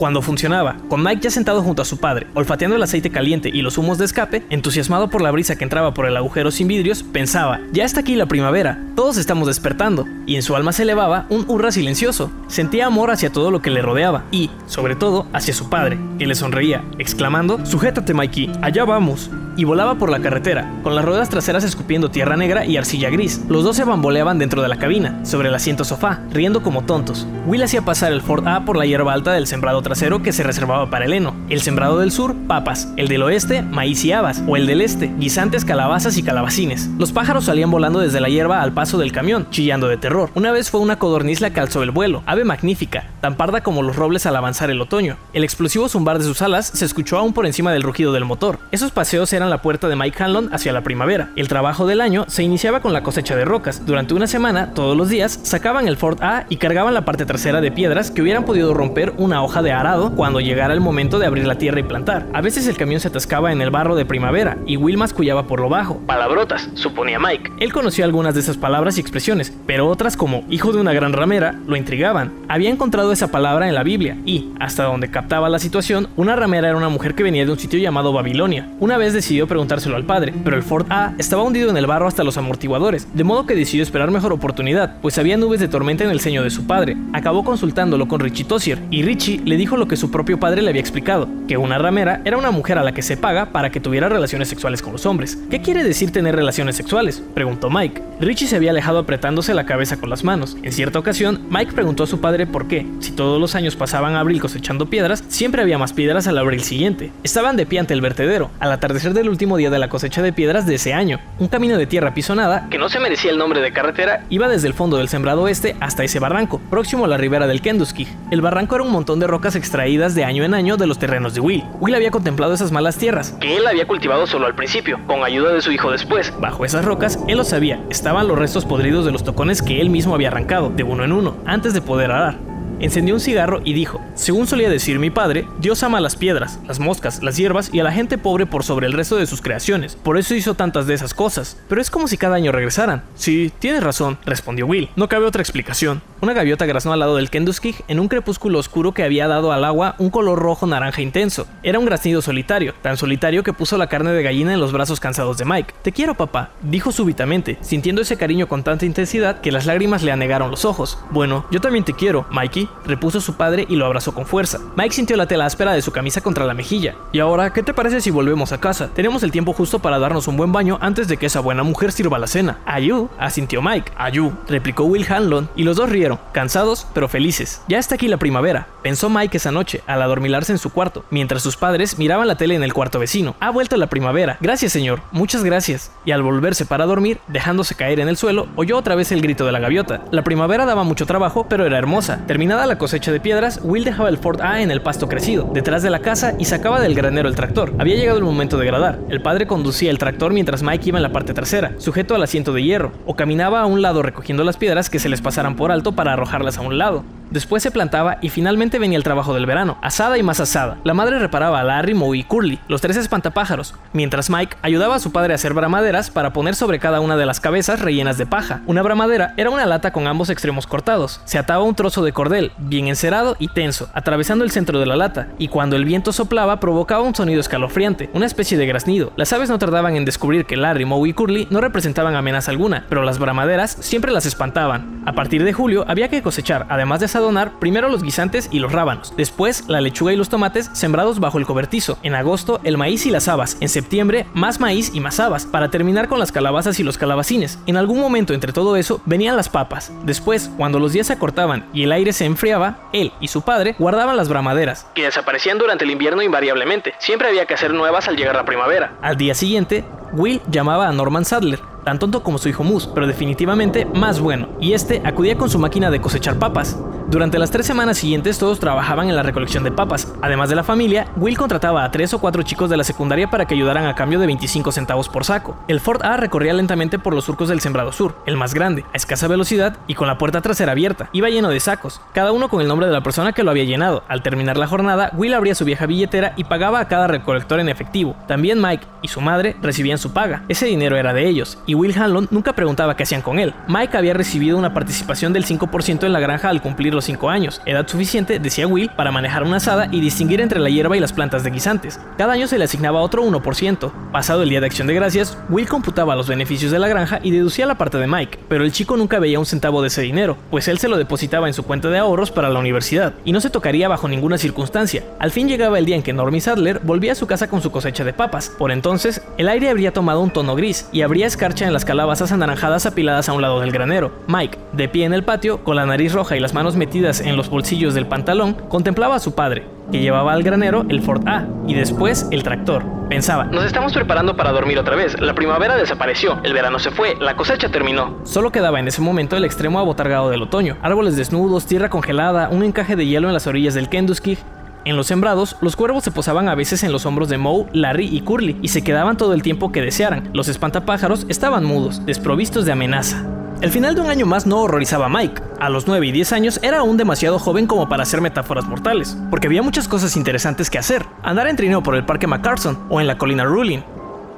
Cuando funcionaba, con Mike ya sentado junto a su padre, olfateando el aceite caliente y los humos de escape, entusiasmado por la brisa que entraba por el agujero sin vidrios, pensaba, ya está aquí la primavera, todos estamos despertando, y en su alma se elevaba un hurra silencioso. Sentía amor hacia todo lo que le rodeaba, y, sobre todo, hacia su padre, que le sonreía, exclamando, Sujétate Mikey, allá vamos. Y volaba por la carretera, con las ruedas traseras escupiendo tierra negra y arcilla gris. Los dos se bamboleaban dentro de la cabina, sobre el asiento sofá, riendo como tontos. Will hacía pasar el Ford A por la hierba alta del sembrado trasero que se reservaba para el heno. El sembrado del sur, papas. El del oeste, maíz y habas. O el del este, guisantes, calabazas y calabacines. Los pájaros salían volando desde la hierba al paso del camión, chillando de terror. Una vez fue una codorniz la que alzó el vuelo, ave magnífica, tan parda como los robles al avanzar el otoño. El explosivo zumbar de sus alas se escuchó aún por encima del rugido del motor. Esos paseos eran la puerta de Mike Hanlon hacia la primavera. El trabajo del año se iniciaba con la cosecha de rocas. Durante una semana, todos los días, sacaban el Ford A y cargaban la parte trasera de piedras que hubieran podido romper una hoja de arado cuando llegara el momento de abrir la tierra y plantar. A veces el camión se atascaba en el barro de primavera y Will mascullaba por lo bajo. Palabrotas, suponía Mike. Él conocía algunas de esas palabras y expresiones, pero otras como hijo de una gran ramera lo intrigaban. Había encontrado esa palabra en la Biblia y, hasta donde captaba la situación, una ramera era una mujer que venía de un sitio llamado Babilonia. Una vez decidió preguntárselo al padre, pero el Ford A estaba hundido en el barro hasta los amortiguadores, de modo que decidió esperar mejor oportunidad, pues había nubes de tormenta en el ceño de su padre. Acabó consultándolo con Richie Tossier y Richie le dijo lo que su propio padre le había explicado, que una ramera era una mujer a la que se paga para que tuviera relaciones sexuales con los hombres. ¿Qué quiere decir tener relaciones sexuales? preguntó Mike. Richie se había alejado apretándose la cabeza con las manos. En cierta ocasión, Mike preguntó a su padre por qué, si todos los años pasaban abril cosechando piedras, siempre había más piedras al abril siguiente. Estaban de pie ante el vertedero, al atardecer del último día de la cosecha de piedras de ese año. Un camino de tierra pisonada, que no se merecía el nombre de carretera, iba desde el fondo del sembrado oeste hasta ese barranco, próximo a la ribera del Kentucky. El barranco era un montón de rocas extraídas de año en año de los terrenos de Will. Will había contemplado esas malas tierras, que él había cultivado solo al principio, con ayuda de su hijo después. Bajo esas rocas, él lo sabía, estaban los restos podridos de los tocones que él mismo había arrancado, de uno en uno, antes de poder arar encendió un cigarro y dijo, según solía decir mi padre, Dios ama las piedras, las moscas, las hierbas y a la gente pobre por sobre el resto de sus creaciones, por eso hizo tantas de esas cosas, pero es como si cada año regresaran. Sí, tienes razón, respondió Will, no cabe otra explicación. Una gaviota graznó al lado del Kenduskig en un crepúsculo oscuro que había dado al agua un color rojo naranja intenso. Era un graznido solitario, tan solitario que puso la carne de gallina en los brazos cansados de Mike. Te quiero, papá, dijo súbitamente, sintiendo ese cariño con tanta intensidad que las lágrimas le anegaron los ojos. Bueno, yo también te quiero, Mikey, repuso su padre y lo abrazó con fuerza. Mike sintió la tela áspera de su camisa contra la mejilla. Y ahora, ¿qué te parece si volvemos a casa? Tenemos el tiempo justo para darnos un buen baño antes de que esa buena mujer sirva la cena. Ayú, asintió Mike. Ayú, replicó Will Hanlon, y los dos rieron, cansados pero felices. Ya está aquí la primavera, pensó Mike esa noche, al adormilarse en su cuarto, mientras sus padres miraban la tele en el cuarto vecino. Ha vuelto la primavera. Gracias, señor. Muchas gracias. Y al volverse para dormir, dejándose caer en el suelo, oyó otra vez el grito de la gaviota. La primavera daba mucho trabajo, pero era hermosa. Terminada la cosecha de piedras, Will dejaba el Ford A en el pasto crecido, detrás de la casa y sacaba del granero el tractor. Había llegado el momento de gradar. El padre conducía el tractor mientras Mike iba en la parte trasera, sujeto al asiento de hierro, o caminaba a un lado recogiendo las piedras que se les pasaran por alto para arrojarlas a un lado. Después se plantaba y finalmente venía el trabajo del verano, asada y más asada. La madre reparaba a Larry, Moe y Curly, los tres espantapájaros, mientras Mike ayudaba a su padre a hacer bramaderas para poner sobre cada una de las cabezas rellenas de paja. Una bramadera era una lata con ambos extremos cortados. Se ataba un trozo de cordel, bien encerado y tenso, atravesando el centro de la lata, y cuando el viento soplaba provocaba un sonido escalofriante, una especie de graznido. Las aves no tardaban en descubrir que Larry, Moe y Curly no representaban amenaza alguna, pero las bramaderas siempre las espantaban. A partir de julio había que cosechar, además de donar primero los guisantes y los rábanos, después la lechuga y los tomates sembrados bajo el cobertizo, en agosto el maíz y las habas, en septiembre más maíz y más habas, para terminar con las calabazas y los calabacines. En algún momento entre todo eso venían las papas. Después, cuando los días se acortaban y el aire se enfriaba, él y su padre guardaban las bramaderas, que desaparecían durante el invierno invariablemente. Siempre había que hacer nuevas al llegar la primavera. Al día siguiente, Will llamaba a Norman Sadler, tan tonto como su hijo Moose, pero definitivamente más bueno, y este acudía con su máquina de cosechar papas. Durante las tres semanas siguientes todos trabajaban en la recolección de papas. Además de la familia, Will contrataba a tres o cuatro chicos de la secundaria para que ayudaran a cambio de 25 centavos por saco. El Ford A recorría lentamente por los surcos del sembrado sur, el más grande, a escasa velocidad y con la puerta trasera abierta. Iba lleno de sacos, cada uno con el nombre de la persona que lo había llenado. Al terminar la jornada, Will abría su vieja billetera y pagaba a cada recolector en efectivo. También Mike y su madre recibían su paga. Ese dinero era de ellos, y Will Hanlon nunca preguntaba qué hacían con él. Mike había recibido una participación del 5% en la granja al cumplir 5 años, edad suficiente, decía Will, para manejar una asada y distinguir entre la hierba y las plantas de guisantes. Cada año se le asignaba otro 1%. Pasado el día de acción de gracias, Will computaba los beneficios de la granja y deducía la parte de Mike, pero el chico nunca veía un centavo de ese dinero, pues él se lo depositaba en su cuenta de ahorros para la universidad, y no se tocaría bajo ninguna circunstancia. Al fin llegaba el día en que Normie Sadler volvía a su casa con su cosecha de papas. Por entonces, el aire habría tomado un tono gris y habría escarcha en las calabazas anaranjadas apiladas a un lado del granero. Mike, de pie en el patio, con la nariz roja y las manos metidas en los bolsillos del pantalón, contemplaba a su padre, que llevaba al granero el Ford A y después el tractor. Pensaba, nos estamos preparando para dormir otra vez, la primavera desapareció, el verano se fue, la cosecha terminó. Solo quedaba en ese momento el extremo abotargado del otoño, árboles desnudos, tierra congelada, un encaje de hielo en las orillas del Kentucky, en los sembrados, los cuervos se posaban a veces en los hombros de Moe, Larry y Curly y se quedaban todo el tiempo que desearan. Los espantapájaros estaban mudos, desprovistos de amenaza. El final de un año más no horrorizaba a Mike. A los 9 y 10 años era aún demasiado joven como para hacer metáforas mortales, porque había muchas cosas interesantes que hacer. Andar en trineo por el Parque MacArthur o en la colina Ruling,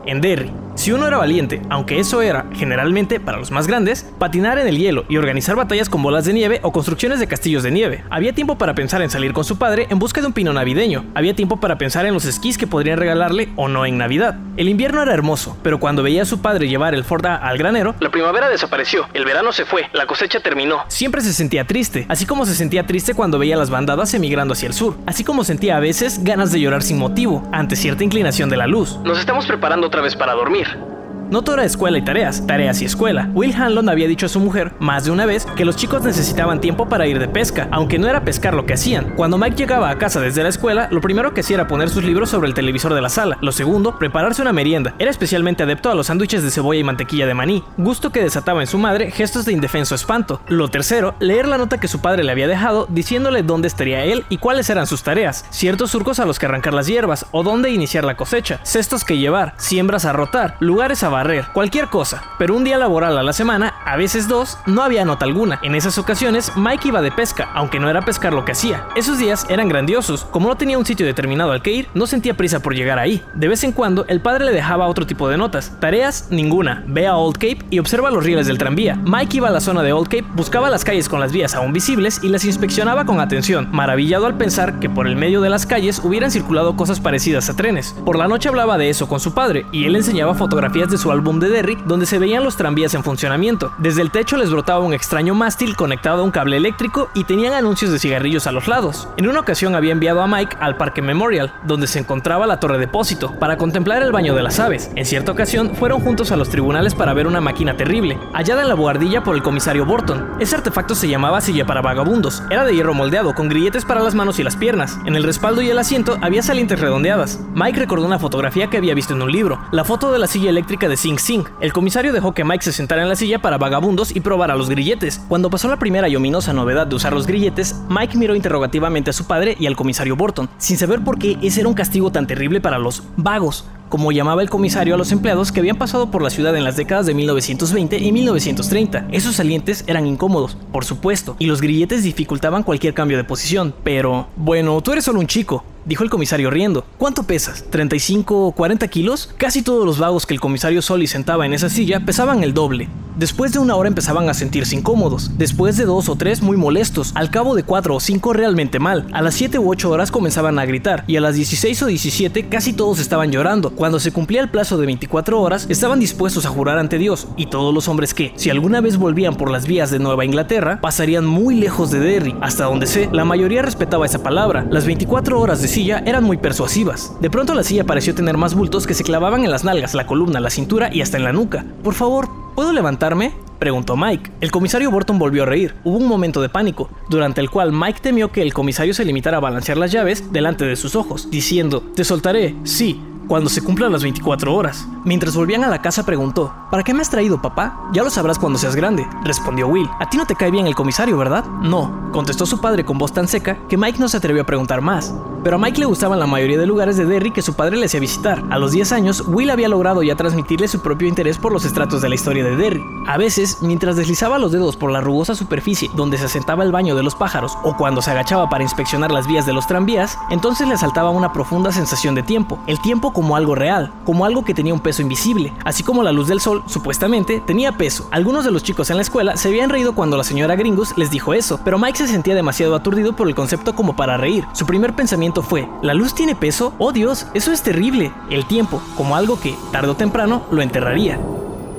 en Derry, si uno era valiente, aunque eso era, generalmente, para los más grandes, patinar en el hielo y organizar batallas con bolas de nieve o construcciones de castillos de nieve. Había tiempo para pensar en salir con su padre en busca de un pino navideño. Había tiempo para pensar en los esquís que podrían regalarle o no en Navidad. El invierno era hermoso, pero cuando veía a su padre llevar el Ford al granero, la primavera desapareció, el verano se fue, la cosecha terminó. Siempre se sentía triste, así como se sentía triste cuando veía las bandadas emigrando hacia el sur, así como sentía a veces ganas de llorar sin motivo, ante cierta inclinación de la luz. Nos estamos preparando otra vez para dormir. No todo escuela y tareas, tareas y escuela. Will Hanlon había dicho a su mujer más de una vez que los chicos necesitaban tiempo para ir de pesca, aunque no era pescar lo que hacían. Cuando Mike llegaba a casa desde la escuela, lo primero que hacía era poner sus libros sobre el televisor de la sala. Lo segundo, prepararse una merienda. Era especialmente adepto a los sándwiches de cebolla y mantequilla de maní, gusto que desataba en su madre gestos de indefenso espanto. Lo tercero, leer la nota que su padre le había dejado diciéndole dónde estaría él y cuáles eran sus tareas, ciertos surcos a los que arrancar las hierbas o dónde iniciar la cosecha, cestos que llevar, siembras a rotar, lugares a cualquier cosa. Pero un día laboral a la semana, a veces dos, no había nota alguna. En esas ocasiones, Mike iba de pesca, aunque no era pescar lo que hacía. Esos días eran grandiosos. Como no tenía un sitio determinado al que ir, no sentía prisa por llegar ahí. De vez en cuando, el padre le dejaba otro tipo de notas. Tareas, ninguna. Ve a Old Cape y observa los rieles del tranvía. Mike iba a la zona de Old Cape, buscaba las calles con las vías aún visibles y las inspeccionaba con atención, maravillado al pensar que por el medio de las calles hubieran circulado cosas parecidas a trenes. Por la noche hablaba de eso con su padre y él enseñaba fotografías de su álbum de Derrick donde se veían los tranvías en funcionamiento. Desde el techo les brotaba un extraño mástil conectado a un cable eléctrico y tenían anuncios de cigarrillos a los lados. En una ocasión había enviado a Mike al Parque Memorial, donde se encontraba la torre depósito, para contemplar el baño de las aves. En cierta ocasión fueron juntos a los tribunales para ver una máquina terrible, hallada en la buhardilla por el comisario Borton. Ese artefacto se llamaba silla para vagabundos. Era de hierro moldeado, con grilletes para las manos y las piernas. En el respaldo y el asiento había salientes redondeadas. Mike recordó una fotografía que había visto en un libro, la foto de la silla eléctrica de Sing Sing. El comisario dejó que Mike se sentara en la silla para vagabundos y probara los grilletes. Cuando pasó la primera y ominosa novedad de usar los grilletes, Mike miró interrogativamente a su padre y al comisario Borton, sin saber por qué ese era un castigo tan terrible para los vagos como llamaba el comisario a los empleados que habían pasado por la ciudad en las décadas de 1920 y 1930. Esos salientes eran incómodos, por supuesto, y los grilletes dificultaban cualquier cambio de posición, pero... Bueno, tú eres solo un chico, dijo el comisario riendo. ¿Cuánto pesas? ¿35 o 40 kilos? Casi todos los vagos que el comisario Soli sentaba en esa silla pesaban el doble. Después de una hora empezaban a sentirse incómodos, después de dos o tres muy molestos, al cabo de cuatro o cinco realmente mal. A las 7 u 8 horas comenzaban a gritar y a las 16 o 17 casi todos estaban llorando. Cuando se cumplía el plazo de 24 horas, estaban dispuestos a jurar ante Dios y todos los hombres que, si alguna vez volvían por las vías de Nueva Inglaterra, pasarían muy lejos de Derry. Hasta donde sé, la mayoría respetaba esa palabra. Las 24 horas de silla eran muy persuasivas. De pronto la silla pareció tener más bultos que se clavaban en las nalgas, la columna, la cintura y hasta en la nuca. Por favor, ¿Puedo levantarme? preguntó Mike. El comisario Burton volvió a reír. Hubo un momento de pánico, durante el cual Mike temió que el comisario se limitara a balancear las llaves delante de sus ojos, diciendo, Te soltaré, sí, cuando se cumplan las 24 horas. Mientras volvían a la casa preguntó, ¿Para qué me has traído, papá? Ya lo sabrás cuando seas grande, respondió Will. A ti no te cae bien el comisario, ¿verdad? No, contestó su padre con voz tan seca que Mike no se atrevió a preguntar más. Pero a Mike le gustaban la mayoría de lugares de Derry que su padre le hacía visitar. A los 10 años, Will había logrado ya transmitirle su propio interés por los estratos de la historia de Derry. A veces, mientras deslizaba los dedos por la rugosa superficie donde se asentaba el baño de los pájaros, o cuando se agachaba para inspeccionar las vías de los tranvías, entonces le asaltaba una profunda sensación de tiempo. El tiempo como algo real, como algo que tenía un peso invisible, así como la luz del sol, supuestamente, tenía peso. Algunos de los chicos en la escuela se habían reído cuando la señora Gringus les dijo eso, pero Mike se sentía demasiado aturdido por el concepto como para reír. Su primer pensamiento fue, ¿la luz tiene peso? ¡Oh Dios! Eso es terrible. El tiempo, como algo que, tarde o temprano, lo enterraría.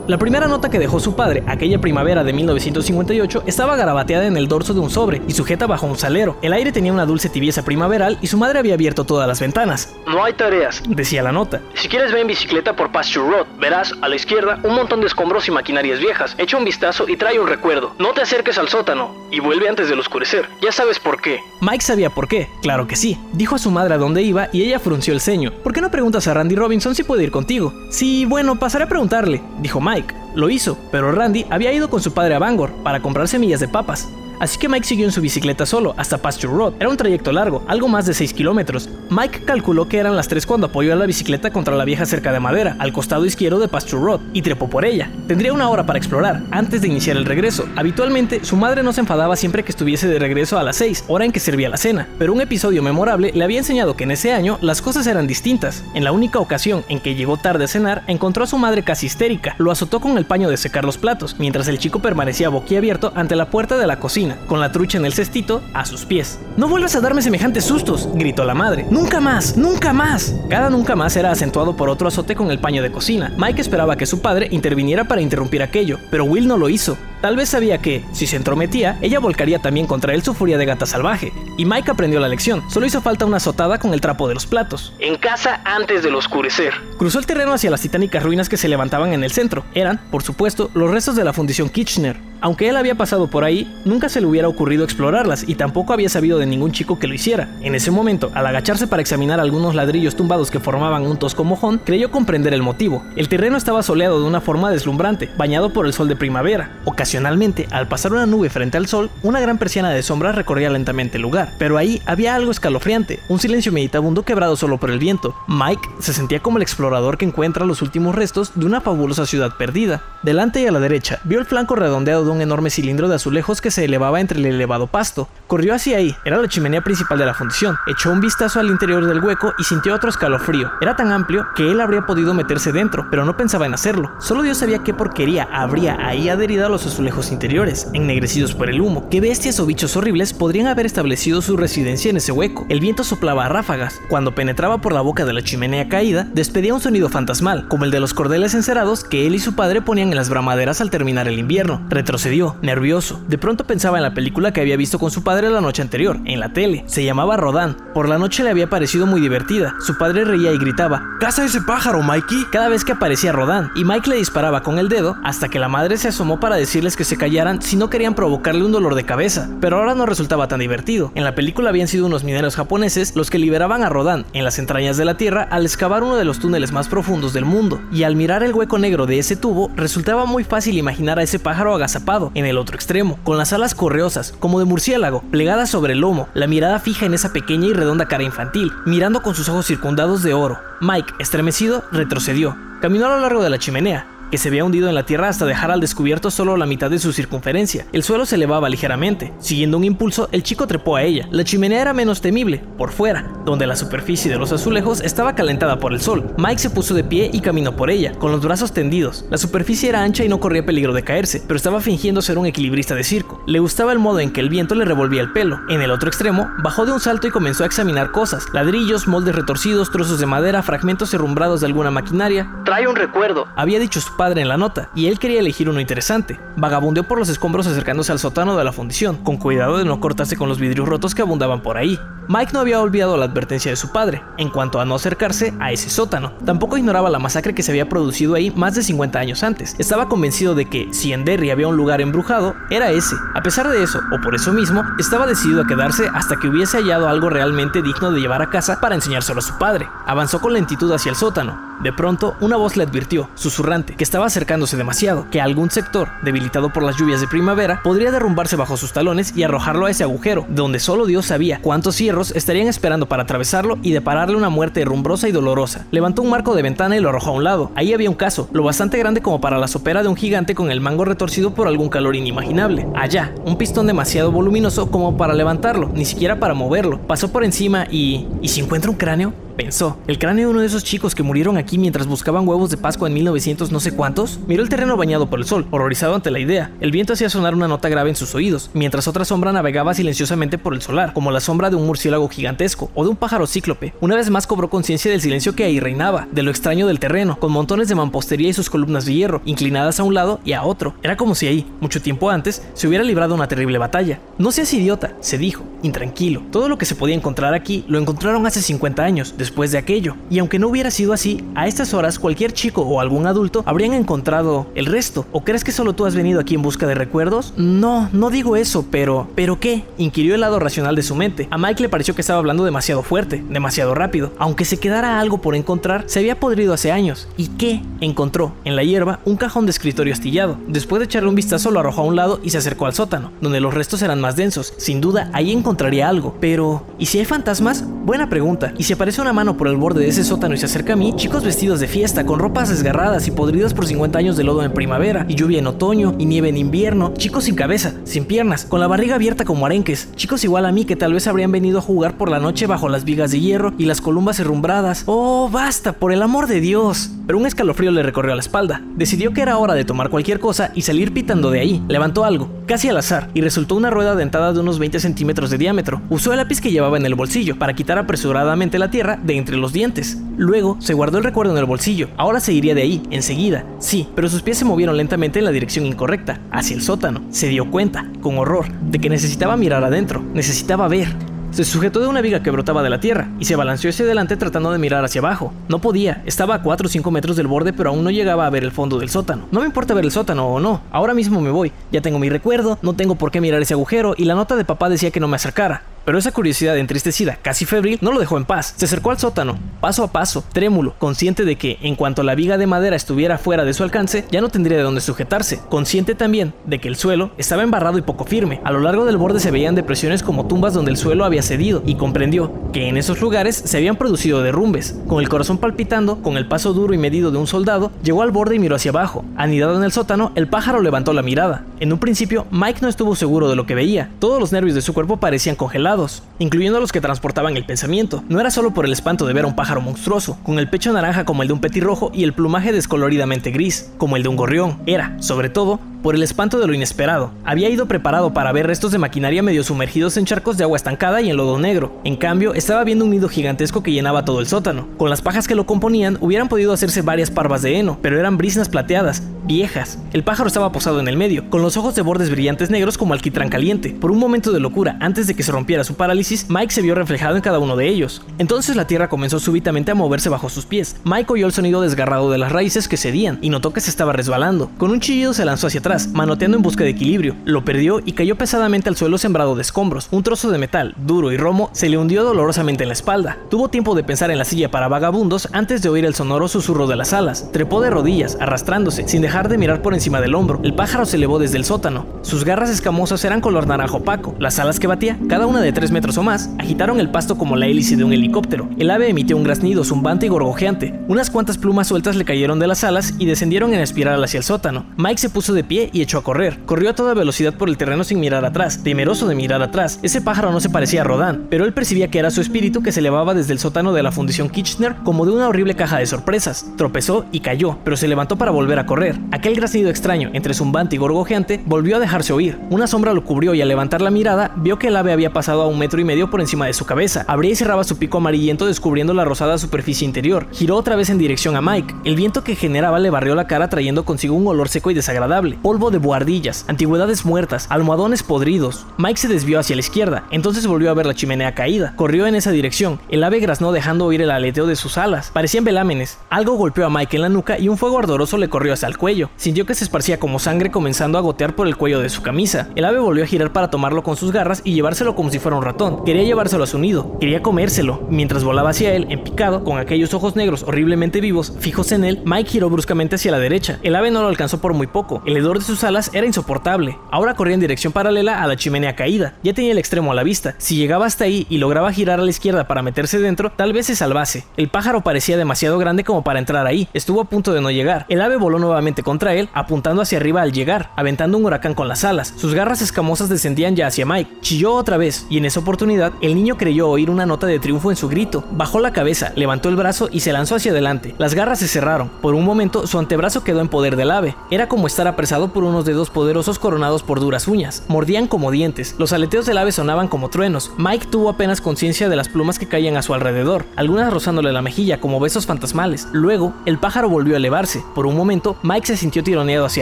La primera nota que dejó su padre, aquella primavera de 1958, estaba garabateada en el dorso de un sobre y sujeta bajo un salero. El aire tenía una dulce tibieza primaveral y su madre había abierto todas las ventanas. No hay tareas, decía la nota. Si quieres ve en bicicleta por Pasture Road, verás a la izquierda un montón de escombros y maquinarias viejas. Echa un vistazo y trae un recuerdo. No te acerques al sótano y vuelve antes del oscurecer. Ya sabes por qué. Mike sabía por qué, claro que sí. Dijo a su madre a dónde iba y ella frunció el ceño. ¿Por qué no preguntas a Randy Robinson si puede ir contigo? Sí, bueno, pasaré a preguntarle, dijo Mike. Lo hizo, pero Randy había ido con su padre a Bangor para comprar semillas de papas. Así que Mike siguió en su bicicleta solo hasta Pasture Road. Era un trayecto largo, algo más de 6 kilómetros. Mike calculó que eran las 3 cuando apoyó a la bicicleta contra la vieja cerca de madera, al costado izquierdo de Pasture Road, y trepó por ella. Tendría una hora para explorar, antes de iniciar el regreso. Habitualmente, su madre no se enfadaba siempre que estuviese de regreso a las 6, hora en que servía la cena, pero un episodio memorable le había enseñado que en ese año las cosas eran distintas. En la única ocasión en que llegó tarde a cenar, encontró a su madre casi histérica, lo azotó con el paño de secar los platos, mientras el chico permanecía boquiabierto ante la puerta de la cocina, con la trucha en el cestito a sus pies. No vuelvas a darme semejantes sustos, gritó la madre. Nunca más, nunca más. Cada nunca más era acentuado por otro azote con el paño de cocina. Mike esperaba que su padre interviniera para interrumpir aquello, pero Will no lo hizo. Tal vez sabía que, si se entrometía, ella volcaría también contra él su furia de gata salvaje, y Mike aprendió la lección, solo hizo falta una azotada con el trapo de los platos. En casa antes del oscurecer. Cruzó el terreno hacia las titánicas ruinas que se levantaban en el centro. Eran, por supuesto, los restos de la fundición Kitchener, aunque él había pasado por ahí, nunca se le hubiera ocurrido explorarlas y tampoco había sabido de ningún chico que lo hiciera. En ese momento, al agacharse para examinar algunos ladrillos tumbados que formaban un tosco mojón, creyó comprender el motivo. El terreno estaba soleado de una forma deslumbrante, bañado por el sol de primavera. Ocasionalmente, al pasar una nube frente al sol, una gran persiana de sombra recorría lentamente el lugar. Pero ahí había algo escalofriante, un silencio meditabundo quebrado solo por el viento. Mike se sentía como el explorador que encuentra los últimos restos de una fabulosa ciudad perdida. Delante y a la derecha, vio el flanco redondeado de un enorme cilindro de azulejos que se elevaba entre el elevado pasto. Corrió hacia ahí, era la chimenea principal de la fundición. Echó un vistazo al interior del hueco y sintió otro escalofrío. Era tan amplio que él habría podido meterse dentro, pero no pensaba en hacerlo. Solo Dios sabía qué porquería habría ahí adherida a los azulejos interiores, ennegrecidos por el humo. Qué bestias o bichos horribles podrían haber establecido su residencia en ese hueco. El viento soplaba a ráfagas. Cuando penetraba por la boca de la chimenea caída, despedía un sonido fantasmal, como el de los cordeles encerados que él y su padre ponían en las bramaderas al terminar el invierno. Retrocedió, nervioso. De pronto pensaba en la película que había visto con su padre la noche anterior, en la tele. Se llamaba Rodán. Por la noche le había parecido muy divertida. Su padre reía y gritaba, ¡Caza ese pájaro, Mikey! Cada vez que aparecía Rodán, y Mike le disparaba con el dedo hasta que la madre se asomó para que se callaran si no querían provocarle un dolor de cabeza. Pero ahora no resultaba tan divertido. En la película habían sido unos mineros japoneses los que liberaban a Rodán en las entrañas de la Tierra al excavar uno de los túneles más profundos del mundo. Y al mirar el hueco negro de ese tubo, resultaba muy fácil imaginar a ese pájaro agazapado en el otro extremo, con las alas correosas, como de murciélago, plegadas sobre el lomo, la mirada fija en esa pequeña y redonda cara infantil, mirando con sus ojos circundados de oro. Mike, estremecido, retrocedió. Caminó a lo largo de la chimenea, que se había hundido en la tierra hasta dejar al descubierto solo la mitad de su circunferencia. El suelo se elevaba ligeramente. Siguiendo un impulso, el chico trepó a ella. La chimenea era menos temible, por fuera, donde la superficie de los azulejos estaba calentada por el sol. Mike se puso de pie y caminó por ella, con los brazos tendidos. La superficie era ancha y no corría peligro de caerse, pero estaba fingiendo ser un equilibrista de circo. Le gustaba el modo en que el viento le revolvía el pelo. En el otro extremo, bajó de un salto y comenzó a examinar cosas: ladrillos, moldes retorcidos, trozos de madera, fragmentos herrumbrados de alguna maquinaria. Trae un recuerdo, había dicho su padre en la nota, y él quería elegir uno interesante. Vagabundeó por los escombros acercándose al sótano de la fundición, con cuidado de no cortarse con los vidrios rotos que abundaban por ahí. Mike no había olvidado la advertencia de su padre, en cuanto a no acercarse a ese sótano. Tampoco ignoraba la masacre que se había producido ahí más de 50 años antes. Estaba convencido de que, si en Derry había un lugar embrujado, era ese. A pesar de eso, o por eso mismo, estaba decidido a quedarse hasta que hubiese hallado algo realmente digno de llevar a casa para enseñárselo a su padre. Avanzó con lentitud hacia el sótano. De pronto, una voz le advirtió, susurrante, que estaba acercándose demasiado, que algún sector, debilitado por las lluvias de primavera, podría derrumbarse bajo sus talones y arrojarlo a ese agujero, donde solo Dios sabía cuántos hierros estarían esperando para atravesarlo y depararle una muerte herrumbrosa y dolorosa. Levantó un marco de ventana y lo arrojó a un lado. Ahí había un caso, lo bastante grande como para la sopera de un gigante con el mango retorcido por algún calor inimaginable. Allá, un pistón demasiado voluminoso como para levantarlo, ni siquiera para moverlo. Pasó por encima y... ¿Y si encuentra un cráneo? Pensó, ¿el cráneo de uno de esos chicos que murieron aquí mientras buscaban huevos de Pascua en 1900 no sé cuántos? Miró el terreno bañado por el sol, horrorizado ante la idea. El viento hacía sonar una nota grave en sus oídos, mientras otra sombra navegaba silenciosamente por el solar, como la sombra de un murciélago gigantesco o de un pájaro cíclope. Una vez más cobró conciencia del silencio que ahí reinaba, de lo extraño del terreno, con montones de mampostería y sus columnas de hierro, inclinadas a un lado y a otro. Era como si ahí, mucho tiempo antes, se hubiera librado una terrible batalla. No seas idiota, se dijo, intranquilo. Todo lo que se podía encontrar aquí lo encontraron hace 50 años, después de aquello. Y aunque no hubiera sido así, a estas horas cualquier chico o algún adulto habrían encontrado el resto. ¿O crees que solo tú has venido aquí en busca de recuerdos? No, no digo eso, pero... ¿Pero qué? inquirió el lado racional de su mente. A Mike le pareció que estaba hablando demasiado fuerte, demasiado rápido. Aunque se quedara algo por encontrar, se había podrido hace años. ¿Y qué? Encontró, en la hierba, un cajón de escritorio astillado. Después de echarle un vistazo, lo arrojó a un lado y se acercó al sótano, donde los restos eran más densos. Sin duda, ahí encontraría algo. Pero, ¿y si hay fantasmas? Buena pregunta. ¿Y si aparece una mano por el borde de ese sótano y se acerca a mí? Chicos vestidos de fiesta, con ropas desgarradas y podridos por 50 años de lodo en primavera, y lluvia en otoño, y nieve en invierno. Chicos sin cabeza, sin piernas, con la barriga abierta como arenques. Chicos igual a mí que tal vez habrían venido a jugar por la noche bajo las vigas de hierro y las columbas herrumbradas. ¡Oh, basta! Por el amor de Dios. Pero un escalofrío le recorrió la espalda. Decidió que era hora de tomar cualquier cosa y salir pitando de ahí. Levantó algo, casi al azar, y resultó una rueda dentada de unos 20 centímetros de diámetro. Usó el lápiz que llevaba en el bolsillo para quitar apresuradamente la tierra de entre los dientes. Luego se guardó el recuerdo en el bolsillo. Ahora se iría de ahí, enseguida. Sí, pero sus pies se movieron lentamente en la dirección incorrecta, hacia el sótano. Se dio cuenta, con horror, de que necesitaba mirar adentro, necesitaba ver. Se sujetó de una viga que brotaba de la tierra y se balanceó hacia adelante tratando de mirar hacia abajo. No podía, estaba a 4 o 5 metros del borde pero aún no llegaba a ver el fondo del sótano. No me importa ver el sótano o no, ahora mismo me voy. Ya tengo mi recuerdo, no tengo por qué mirar ese agujero y la nota de papá decía que no me acercara. Pero esa curiosidad entristecida, casi febril, no lo dejó en paz. Se acercó al sótano, paso a paso, trémulo, consciente de que, en cuanto la viga de madera estuviera fuera de su alcance, ya no tendría de dónde sujetarse. Consciente también de que el suelo estaba embarrado y poco firme. A lo largo del borde se veían depresiones como tumbas donde el suelo había cedido, y comprendió que en esos lugares se habían producido derrumbes. Con el corazón palpitando, con el paso duro y medido de un soldado, llegó al borde y miró hacia abajo. Anidado en el sótano, el pájaro levantó la mirada. En un principio, Mike no estuvo seguro de lo que veía. Todos los nervios de su cuerpo parecían congelados incluyendo los que transportaban el pensamiento. No era solo por el espanto de ver a un pájaro monstruoso, con el pecho naranja como el de un petirrojo y el plumaje descoloridamente gris, como el de un gorrión. Era, sobre todo, por el espanto de lo inesperado. Había ido preparado para ver restos de maquinaria medio sumergidos en charcos de agua estancada y en lodo negro. En cambio, estaba viendo un nido gigantesco que llenaba todo el sótano. Con las pajas que lo componían, hubieran podido hacerse varias parvas de heno, pero eran brisnas plateadas, viejas. El pájaro estaba posado en el medio, con los ojos de bordes brillantes negros como alquitrán caliente. Por un momento de locura, antes de que se rompiera su parálisis, Mike se vio reflejado en cada uno de ellos. Entonces la tierra comenzó súbitamente a moverse bajo sus pies. Mike oyó el sonido desgarrado de las raíces que cedían y notó que se estaba resbalando. Con un chillido se lanzó hacia atrás, manoteando en busca de equilibrio. Lo perdió y cayó pesadamente al suelo sembrado de escombros. Un trozo de metal, duro y romo, se le hundió dolorosamente en la espalda. Tuvo tiempo de pensar en la silla para vagabundos antes de oír el sonoro susurro de las alas. Trepó de rodillas, arrastrándose, sin dejar de mirar por encima del hombro. El pájaro se elevó desde el sótano. Sus garras escamosas eran color naranja opaco. Las alas que batía, cada una de 3 metros o más, agitaron el pasto como la hélice de un helicóptero. El ave emitió un graznido zumbante y gorgojeante. Unas cuantas plumas sueltas le cayeron de las alas y descendieron en espiral hacia el sótano. Mike se puso de pie y echó a correr. Corrió a toda velocidad por el terreno sin mirar atrás, temeroso de mirar atrás. Ese pájaro no se parecía a Rodan, pero él percibía que era su espíritu que se elevaba desde el sótano de la Fundición Kitchener como de una horrible caja de sorpresas. Tropezó y cayó, pero se levantó para volver a correr. Aquel graznido extraño, entre zumbante y gorgojeante, volvió a dejarse oír. Una sombra lo cubrió y al levantar la mirada, vio que el ave había pasado a un metro y medio por encima de su cabeza. Abría y cerraba su pico amarillento descubriendo la rosada superficie interior. Giró otra vez en dirección a Mike. El viento que generaba le barrió la cara trayendo consigo un olor seco y desagradable. Polvo de buhardillas, antigüedades muertas, almohadones podridos. Mike se desvió hacia la izquierda, entonces volvió a ver la chimenea caída. Corrió en esa dirección. El ave graznó dejando oír el aleteo de sus alas. Parecían velámenes. Algo golpeó a Mike en la nuca y un fuego ardoroso le corrió hasta el cuello. Sintió que se esparcía como sangre comenzando a gotear por el cuello de su camisa. El ave volvió a girar para tomarlo con sus garras y llevárselo como si fuera un ratón. Quería llevárselo a su nido. Quería comérselo. Mientras volaba hacia él, en picado, con aquellos ojos negros horriblemente vivos, fijos en él, Mike giró bruscamente hacia la derecha. El ave no lo alcanzó por muy poco. El hedor de sus alas era insoportable. Ahora corría en dirección paralela a la chimenea caída. Ya tenía el extremo a la vista. Si llegaba hasta ahí y lograba girar a la izquierda para meterse dentro, tal vez se salvase. El pájaro parecía demasiado grande como para entrar ahí. Estuvo a punto de no llegar. El ave voló nuevamente contra él, apuntando hacia arriba al llegar, aventando un huracán con las alas. Sus garras escamosas descendían ya hacia Mike. Chilló otra vez, y en esa oportunidad, el niño creyó oír una nota de triunfo en su grito. Bajó la cabeza, levantó el brazo y se lanzó hacia adelante. Las garras se cerraron. Por un momento, su antebrazo quedó en poder del ave. Era como estar apresado por unos dedos poderosos coronados por duras uñas. Mordían como dientes. Los aleteos del ave sonaban como truenos. Mike tuvo apenas conciencia de las plumas que caían a su alrededor, algunas rozándole la mejilla como besos fantasmales. Luego, el pájaro volvió a elevarse. Por un momento, Mike se sintió tironeado hacia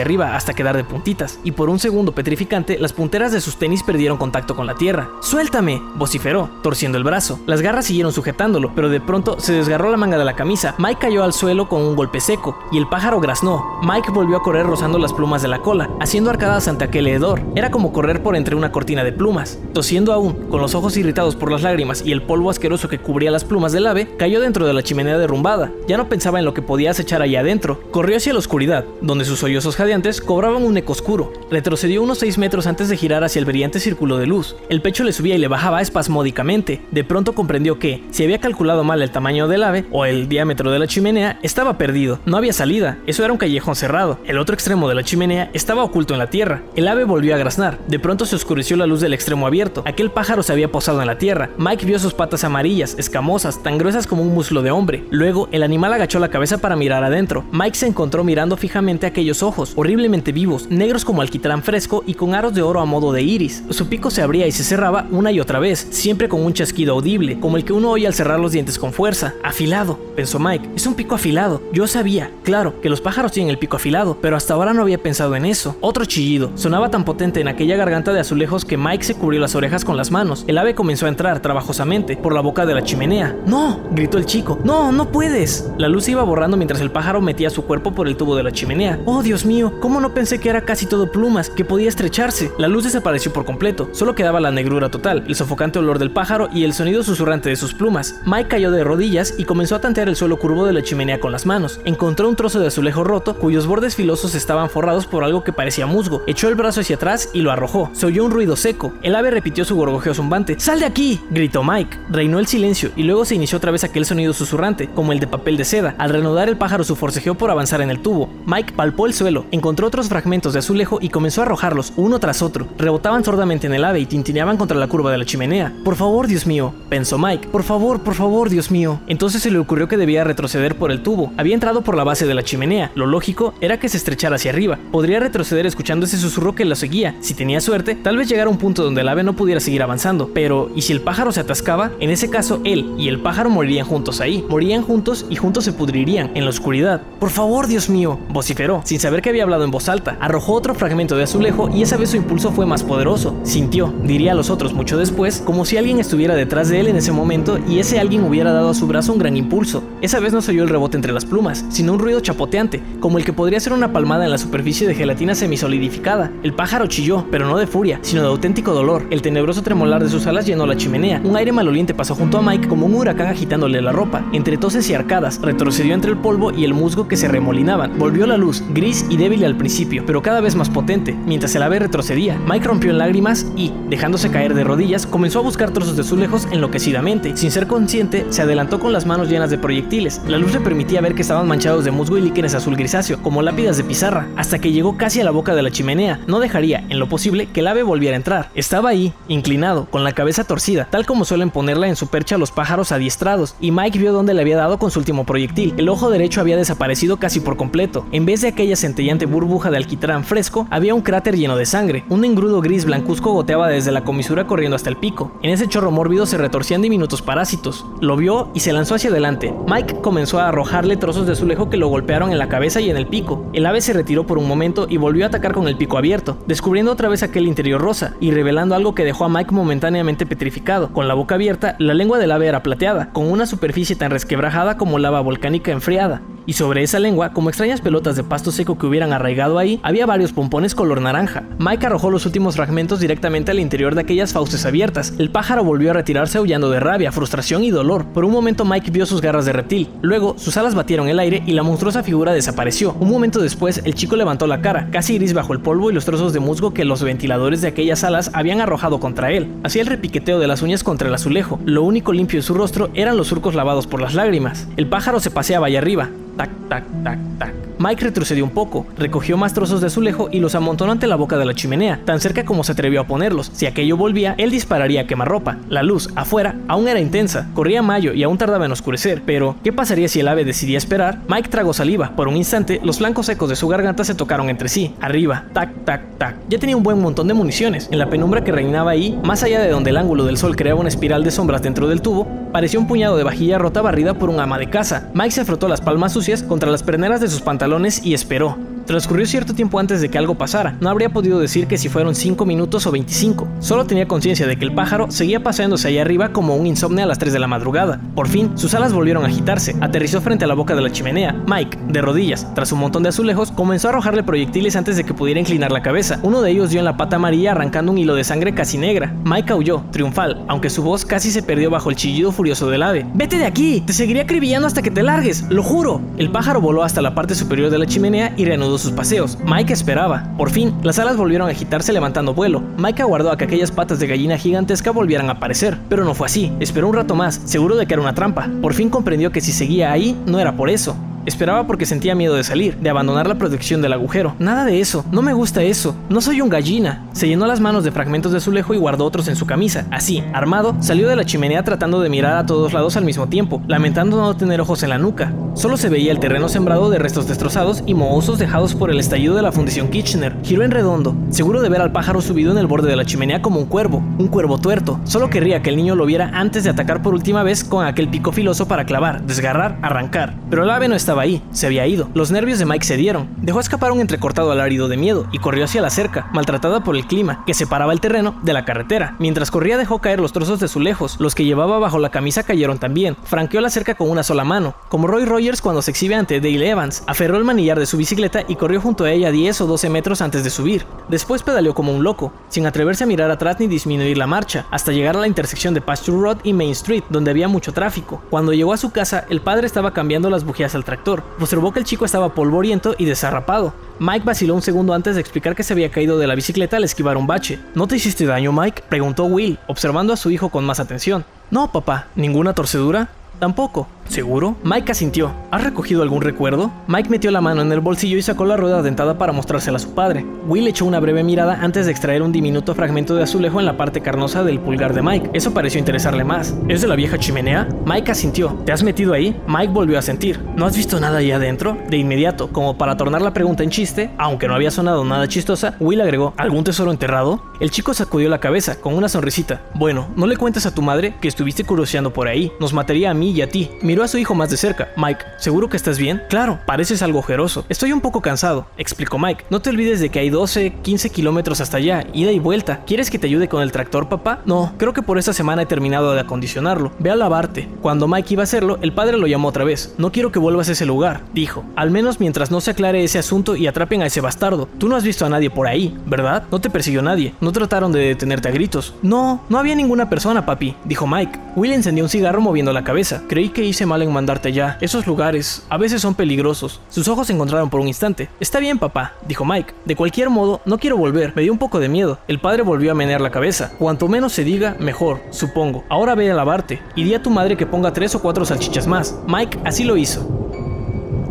arriba hasta quedar de puntitas. y por un segundo petrificante, las punteras de sus tenis perdieron contacto con la tierra. ¡Suéltame! vociferó, torciendo el brazo. Las garras siguieron sujetándolo, pero de pronto se desgarró la manga de la camisa. Mike cayó al suelo con un golpe seco, y el pájaro graznó. Mike volvió a correr rozando las plumas de la cola, haciendo arcadas ante aquel hedor. Era como correr por entre una cortina de plumas. Tosiendo aún, con los ojos irritados por las lágrimas y el polvo asqueroso que cubría las plumas del ave, cayó dentro de la chimenea derrumbada. Ya no pensaba en lo que podía acechar allá adentro. Corrió hacia la oscuridad, donde sus sollozos jadeantes cobraban un eco oscuro. Retrocedió unos 6 metros antes de girar hacia el brillante círculo de luz. El pecho le subía y le bajaba espasmódicamente. De pronto comprendió que, si había calculado mal el tamaño del ave o el diámetro de la chimenea, estaba perdido. No había salida. Eso era un callejón cerrado. El otro extremo de la chimenea estaba oculto en la tierra. El ave volvió a graznar. De pronto se oscureció la luz del extremo abierto. Aquel pájaro se había posado en la tierra. Mike vio sus patas amarillas, escamosas, tan gruesas como un muslo de hombre. Luego, el animal agachó la cabeza para mirar adentro. Mike se encontró mirando fijamente aquellos ojos, horriblemente vivos, negros como alquitrán fresco y con aros de oro a modo de iris. Su pico se abría y se cerraba y otra vez, siempre con un chasquido audible, como el que uno oye al cerrar los dientes con fuerza. Afilado, pensó Mike. Es un pico afilado. Yo sabía, claro, que los pájaros tienen el pico afilado, pero hasta ahora no había pensado en eso. Otro chillido. Sonaba tan potente en aquella garganta de azulejos que Mike se cubrió las orejas con las manos. El ave comenzó a entrar trabajosamente por la boca de la chimenea. ¡No! gritó el chico. ¡No, no puedes! La luz se iba borrando mientras el pájaro metía su cuerpo por el tubo de la chimenea. ¡Oh, Dios mío! ¿Cómo no pensé que era casi todo plumas, que podía estrecharse? La luz desapareció por completo. Solo quedaba la negrura total, el sofocante olor del pájaro y el sonido susurrante de sus plumas. Mike cayó de rodillas y comenzó a tantear el suelo curvo de la chimenea con las manos. Encontró un trozo de azulejo roto cuyos bordes filosos estaban forrados por algo que parecía musgo. Echó el brazo hacia atrás y lo arrojó. Se oyó un ruido seco. El ave repitió su gorgojeo zumbante. ¡Sal de aquí! gritó Mike. Reinó el silencio y luego se inició otra vez aquel sonido susurrante, como el de papel de seda. Al reanudar el pájaro su forcejeó por avanzar en el tubo. Mike palpó el suelo, encontró otros fragmentos de azulejo y comenzó a arrojarlos uno tras otro. Rebotaban sordamente en el ave y tintineaban contra la curva de la chimenea. Por favor, Dios mío, pensó Mike. Por favor, por favor, Dios mío. Entonces se le ocurrió que debía retroceder por el tubo. Había entrado por la base de la chimenea. Lo lógico era que se estrechara hacia arriba. Podría retroceder escuchando ese susurro que lo seguía. Si tenía suerte, tal vez llegar a un punto donde el ave no pudiera seguir avanzando. Pero, ¿y si el pájaro se atascaba? En ese caso, él y el pájaro morirían juntos ahí. Morirían juntos y juntos se pudrirían en la oscuridad. Por favor, Dios mío, vociferó, sin saber que había hablado en voz alta. Arrojó otro fragmento de azulejo y esa vez su impulso fue más poderoso. Sintió, diría a los otros mucho después, como si alguien estuviera detrás de él en ese momento y ese alguien hubiera dado a su brazo un gran impulso. Esa vez no se oyó el rebote entre las plumas, sino un ruido chapoteante, como el que podría ser una palmada en la superficie de gelatina semisolidificada. El pájaro chilló, pero no de furia, sino de auténtico dolor. El tenebroso tremolar de sus alas llenó la chimenea. Un aire maloliente pasó junto a Mike como un huracán agitándole la ropa. Entre toses y arcadas, retrocedió entre el polvo y el musgo que se remolinaban. Volvió la luz, gris y débil al principio, pero cada vez más potente. Mientras el ave retrocedía, Mike rompió en lágrimas y, dejándose caer de rodillas, comenzó a buscar trozos de azulejos enloquecidamente. Sin ser consciente, se adelantó con las manos llenas de proyectiles. La luz le permitía ver que estaban manchados de musgo y líquenes azul grisáceo, como lápidas de pizarra, hasta que llegó casi a la boca de la chimenea. No dejaría, en lo posible, que el ave volviera a entrar. Estaba ahí, inclinado, con la cabeza torcida, tal como suelen ponerla en su percha los pájaros adiestrados, y Mike vio dónde le había dado con su último proyectil. El ojo derecho había desaparecido casi por completo. En vez de aquella centellante burbuja de alquitrán fresco, había un cráter lleno de sangre. Un engrudo gris blancuzco goteaba desde la comisura hasta el pico. En ese chorro mórbido se retorcían diminutos parásitos. Lo vio y se lanzó hacia adelante. Mike comenzó a arrojarle trozos de azulejo que lo golpearon en la cabeza y en el pico. El ave se retiró por un momento y volvió a atacar con el pico abierto, descubriendo otra vez aquel interior rosa y revelando algo que dejó a Mike momentáneamente petrificado. Con la boca abierta, la lengua del ave era plateada, con una superficie tan resquebrajada como lava volcánica enfriada. Y sobre esa lengua, como extrañas pelotas de pasto seco que hubieran arraigado ahí, había varios pompones color naranja. Mike arrojó los últimos fragmentos directamente al interior de aquellas fauces abiertas. El pájaro volvió a retirarse aullando de rabia, frustración y dolor. Por un momento Mike vio sus garras de reptil. Luego, sus alas batieron el aire y la monstruosa figura desapareció. Un momento después, el chico levantó la cara, casi gris bajo el polvo y los trozos de musgo que los ventiladores de aquellas alas habían arrojado contra él. Hacía el repiqueteo de las uñas contra el azulejo. Lo único limpio de su rostro eran los surcos lavados por las lágrimas. El pájaro se paseaba allá arriba, tac, tac, tac, tac. Mike retrocedió un poco, recogió más trozos de azulejo y los amontonó ante la boca de la chimenea, tan cerca como se atrevió a ponerlos. Si aquello volvía, él dispararía a quemarropa. La luz, afuera, aún era intensa, corría mayo y aún tardaba en oscurecer, pero ¿qué pasaría si el ave decidía esperar? Mike tragó saliva. Por un instante, los flancos secos de su garganta se tocaron entre sí. Arriba, tac, tac, tac. Ya tenía un buen montón de municiones. En la penumbra que reinaba ahí, más allá de donde el ángulo del sol creaba una espiral de sombras dentro del tubo, parecía un puñado de vajilla rota barrida por un ama de casa. Mike se frotó las palmas contra las perneras de sus pantalones y esperó. Transcurrió cierto tiempo antes de que algo pasara. No habría podido decir que si fueron 5 minutos o 25. Solo tenía conciencia de que el pájaro seguía paseándose allá arriba como un insomnio a las 3 de la madrugada. Por fin, sus alas volvieron a agitarse. Aterrizó frente a la boca de la chimenea. Mike, de rodillas, tras un montón de azulejos, comenzó a arrojarle proyectiles antes de que pudiera inclinar la cabeza. Uno de ellos dio en la pata amarilla arrancando un hilo de sangre casi negra. Mike aulló, triunfal, aunque su voz casi se perdió bajo el chillido furioso del ave. ¡Vete de aquí! Te seguiré acribillando hasta que te largues, lo juro. El pájaro voló hasta la parte superior de la chimenea y reanudó sus paseos. Mike esperaba. Por fin, las alas volvieron a agitarse levantando vuelo. Mike aguardó a que aquellas patas de gallina gigantesca volvieran a aparecer, pero no fue así. Esperó un rato más, seguro de que era una trampa. Por fin comprendió que si seguía ahí, no era por eso. Esperaba porque sentía miedo de salir, de abandonar la protección del agujero. Nada de eso, no me gusta eso, no soy un gallina. Se llenó las manos de fragmentos de azulejo y guardó otros en su camisa. Así, armado, salió de la chimenea tratando de mirar a todos lados al mismo tiempo, lamentando no tener ojos en la nuca. Solo se veía el terreno sembrado de restos destrozados y mohostos dejados por el estallido de la fundición Kitchener. Giró en redondo, seguro de ver al pájaro subido en el borde de la chimenea como un cuervo, un cuervo tuerto. Solo querría que el niño lo viera antes de atacar por última vez con aquel pico filoso para clavar, desgarrar, arrancar. Pero el ave no estaba ahí, se había ido. Los nervios de Mike cedieron. Dejó escapar un entrecortado alarido de miedo y corrió hacia la cerca, maltratada por el clima, que separaba el terreno de la carretera. Mientras corría dejó caer los trozos de su lejos. Los que llevaba bajo la camisa cayeron también. Franqueó la cerca con una sola mano, como Roy Rogers cuando se exhibe ante Dale Evans. Aferró el manillar de su bicicleta y corrió junto a ella 10 o 12 metros antes de subir. Después pedaleó como un loco, sin atreverse a mirar atrás ni disminuir la marcha, hasta llegar a la intersección de Pasture Road y Main Street, donde había mucho tráfico. Cuando llegó a su casa, el padre estaba cambiando las bujías al tractor. Observó que el chico estaba polvoriento y desarrapado. Mike vaciló un segundo antes de explicar que se había caído de la bicicleta al esquivar un bache. ¿No te hiciste daño, Mike? preguntó Will, observando a su hijo con más atención. No, papá, ¿ninguna torcedura? Tampoco. ¿Seguro? Mike asintió. ¿Has recogido algún recuerdo? Mike metió la mano en el bolsillo y sacó la rueda dentada para mostrársela a su padre. Will echó una breve mirada antes de extraer un diminuto fragmento de azulejo en la parte carnosa del pulgar de Mike. Eso pareció interesarle más. ¿Es de la vieja chimenea? Mike asintió. ¿Te has metido ahí? Mike volvió a sentir. ¿No has visto nada ahí adentro? De inmediato, como para tornar la pregunta en chiste, aunque no había sonado nada chistosa, Will agregó, ¿algún tesoro enterrado? El chico sacudió la cabeza con una sonrisita. Bueno, no le cuentes a tu madre que estuviste curioseando por ahí. Nos mataría a mí y a ti. Miró a su hijo más de cerca. Mike, ¿seguro que estás bien? Claro, pareces algo ojeroso. Estoy un poco cansado, explicó Mike. No te olvides de que hay 12, 15 kilómetros hasta allá, ida y vuelta. ¿Quieres que te ayude con el tractor, papá? No, creo que por esta semana he terminado de acondicionarlo. Ve a lavarte. Cuando Mike iba a hacerlo, el padre lo llamó otra vez. No quiero que vuelvas a ese lugar, dijo. Al menos mientras no se aclare ese asunto y atrapen a ese bastardo. Tú no has visto a nadie por ahí, ¿verdad? No te persiguió nadie. No trataron de detenerte a gritos. No, no había ninguna persona, papi, dijo Mike. Will encendió un cigarro moviendo la cabeza. Creí que hice mal en mandarte ya. Esos lugares a veces son peligrosos. Sus ojos se encontraron por un instante. Está bien, papá, dijo Mike. De cualquier modo, no quiero volver. Me dio un poco de miedo. El padre volvió a menear la cabeza. Cuanto menos se diga, mejor, supongo. Ahora ve a lavarte. Y di a tu madre que ponga tres o cuatro salchichas más. Mike así lo hizo.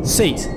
6.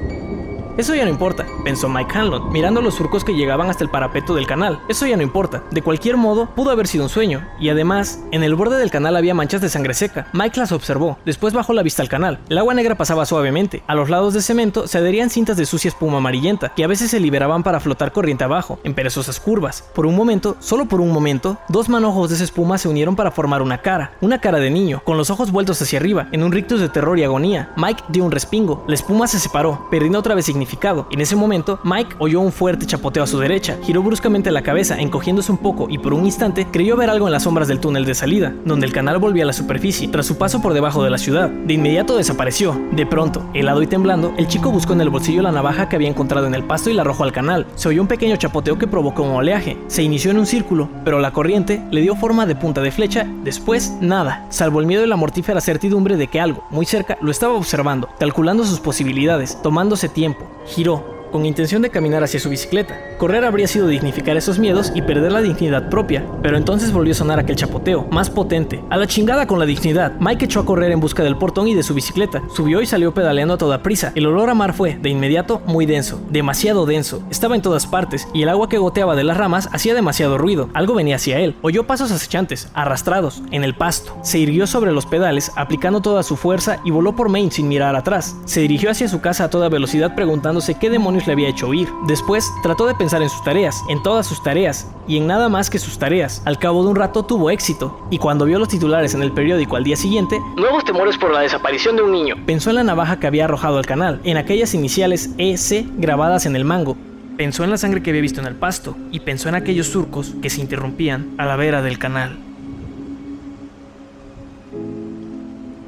Eso ya no importa, pensó Mike Hanlon, mirando los surcos que llegaban hasta el parapeto del canal. Eso ya no importa. De cualquier modo, pudo haber sido un sueño. Y además, en el borde del canal había manchas de sangre seca. Mike las observó. Después bajó la vista al canal. El agua negra pasaba suavemente. A los lados de cemento se adherían cintas de sucia espuma amarillenta, que a veces se liberaban para flotar corriente abajo, en perezosas curvas. Por un momento, solo por un momento, dos manojos de esa espuma se unieron para formar una cara. Una cara de niño, con los ojos vueltos hacia arriba, en un rictus de terror y agonía. Mike dio un respingo. La espuma se separó, perdiendo otra vez significado. En ese momento, Mike oyó un fuerte chapoteo a su derecha, giró bruscamente la cabeza, encogiéndose un poco y por un instante creyó ver algo en las sombras del túnel de salida, donde el canal volvía a la superficie, tras su paso por debajo de la ciudad. De inmediato desapareció. De pronto, helado y temblando, el chico buscó en el bolsillo la navaja que había encontrado en el pasto y la arrojó al canal. Se oyó un pequeño chapoteo que provocó un oleaje. Se inició en un círculo, pero la corriente le dio forma de punta de flecha, después nada, salvo el miedo y la mortífera certidumbre de que algo, muy cerca, lo estaba observando, calculando sus posibilidades, tomándose tiempo. Giró, con intención de caminar hacia su bicicleta. Correr habría sido dignificar esos miedos y perder la dignidad propia, pero entonces volvió a sonar aquel chapoteo, más potente. A la chingada con la dignidad, Mike echó a correr en busca del portón y de su bicicleta. Subió y salió pedaleando a toda prisa. El olor a mar fue, de inmediato, muy denso, demasiado denso. Estaba en todas partes, y el agua que goteaba de las ramas hacía demasiado ruido. Algo venía hacia él. Oyó pasos acechantes, arrastrados, en el pasto. Se irguió sobre los pedales, aplicando toda su fuerza y voló por Maine sin mirar atrás. Se dirigió hacia su casa a toda velocidad preguntándose qué demonios Le había hecho huir. Después trató de pensar en sus tareas, en todas sus tareas, y en nada más que sus tareas. Al cabo de un rato tuvo éxito, y cuando vio los titulares en el periódico al día siguiente, Nuevos temores por la desaparición de un niño. pensó en la navaja que había arrojado al canal, en aquellas iniciales EC grabadas en el mango. Pensó en la sangre que había visto en el pasto, y pensó en aquellos surcos que se interrumpían a la vera del canal.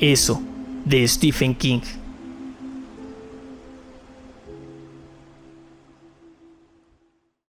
Eso, de Stephen King.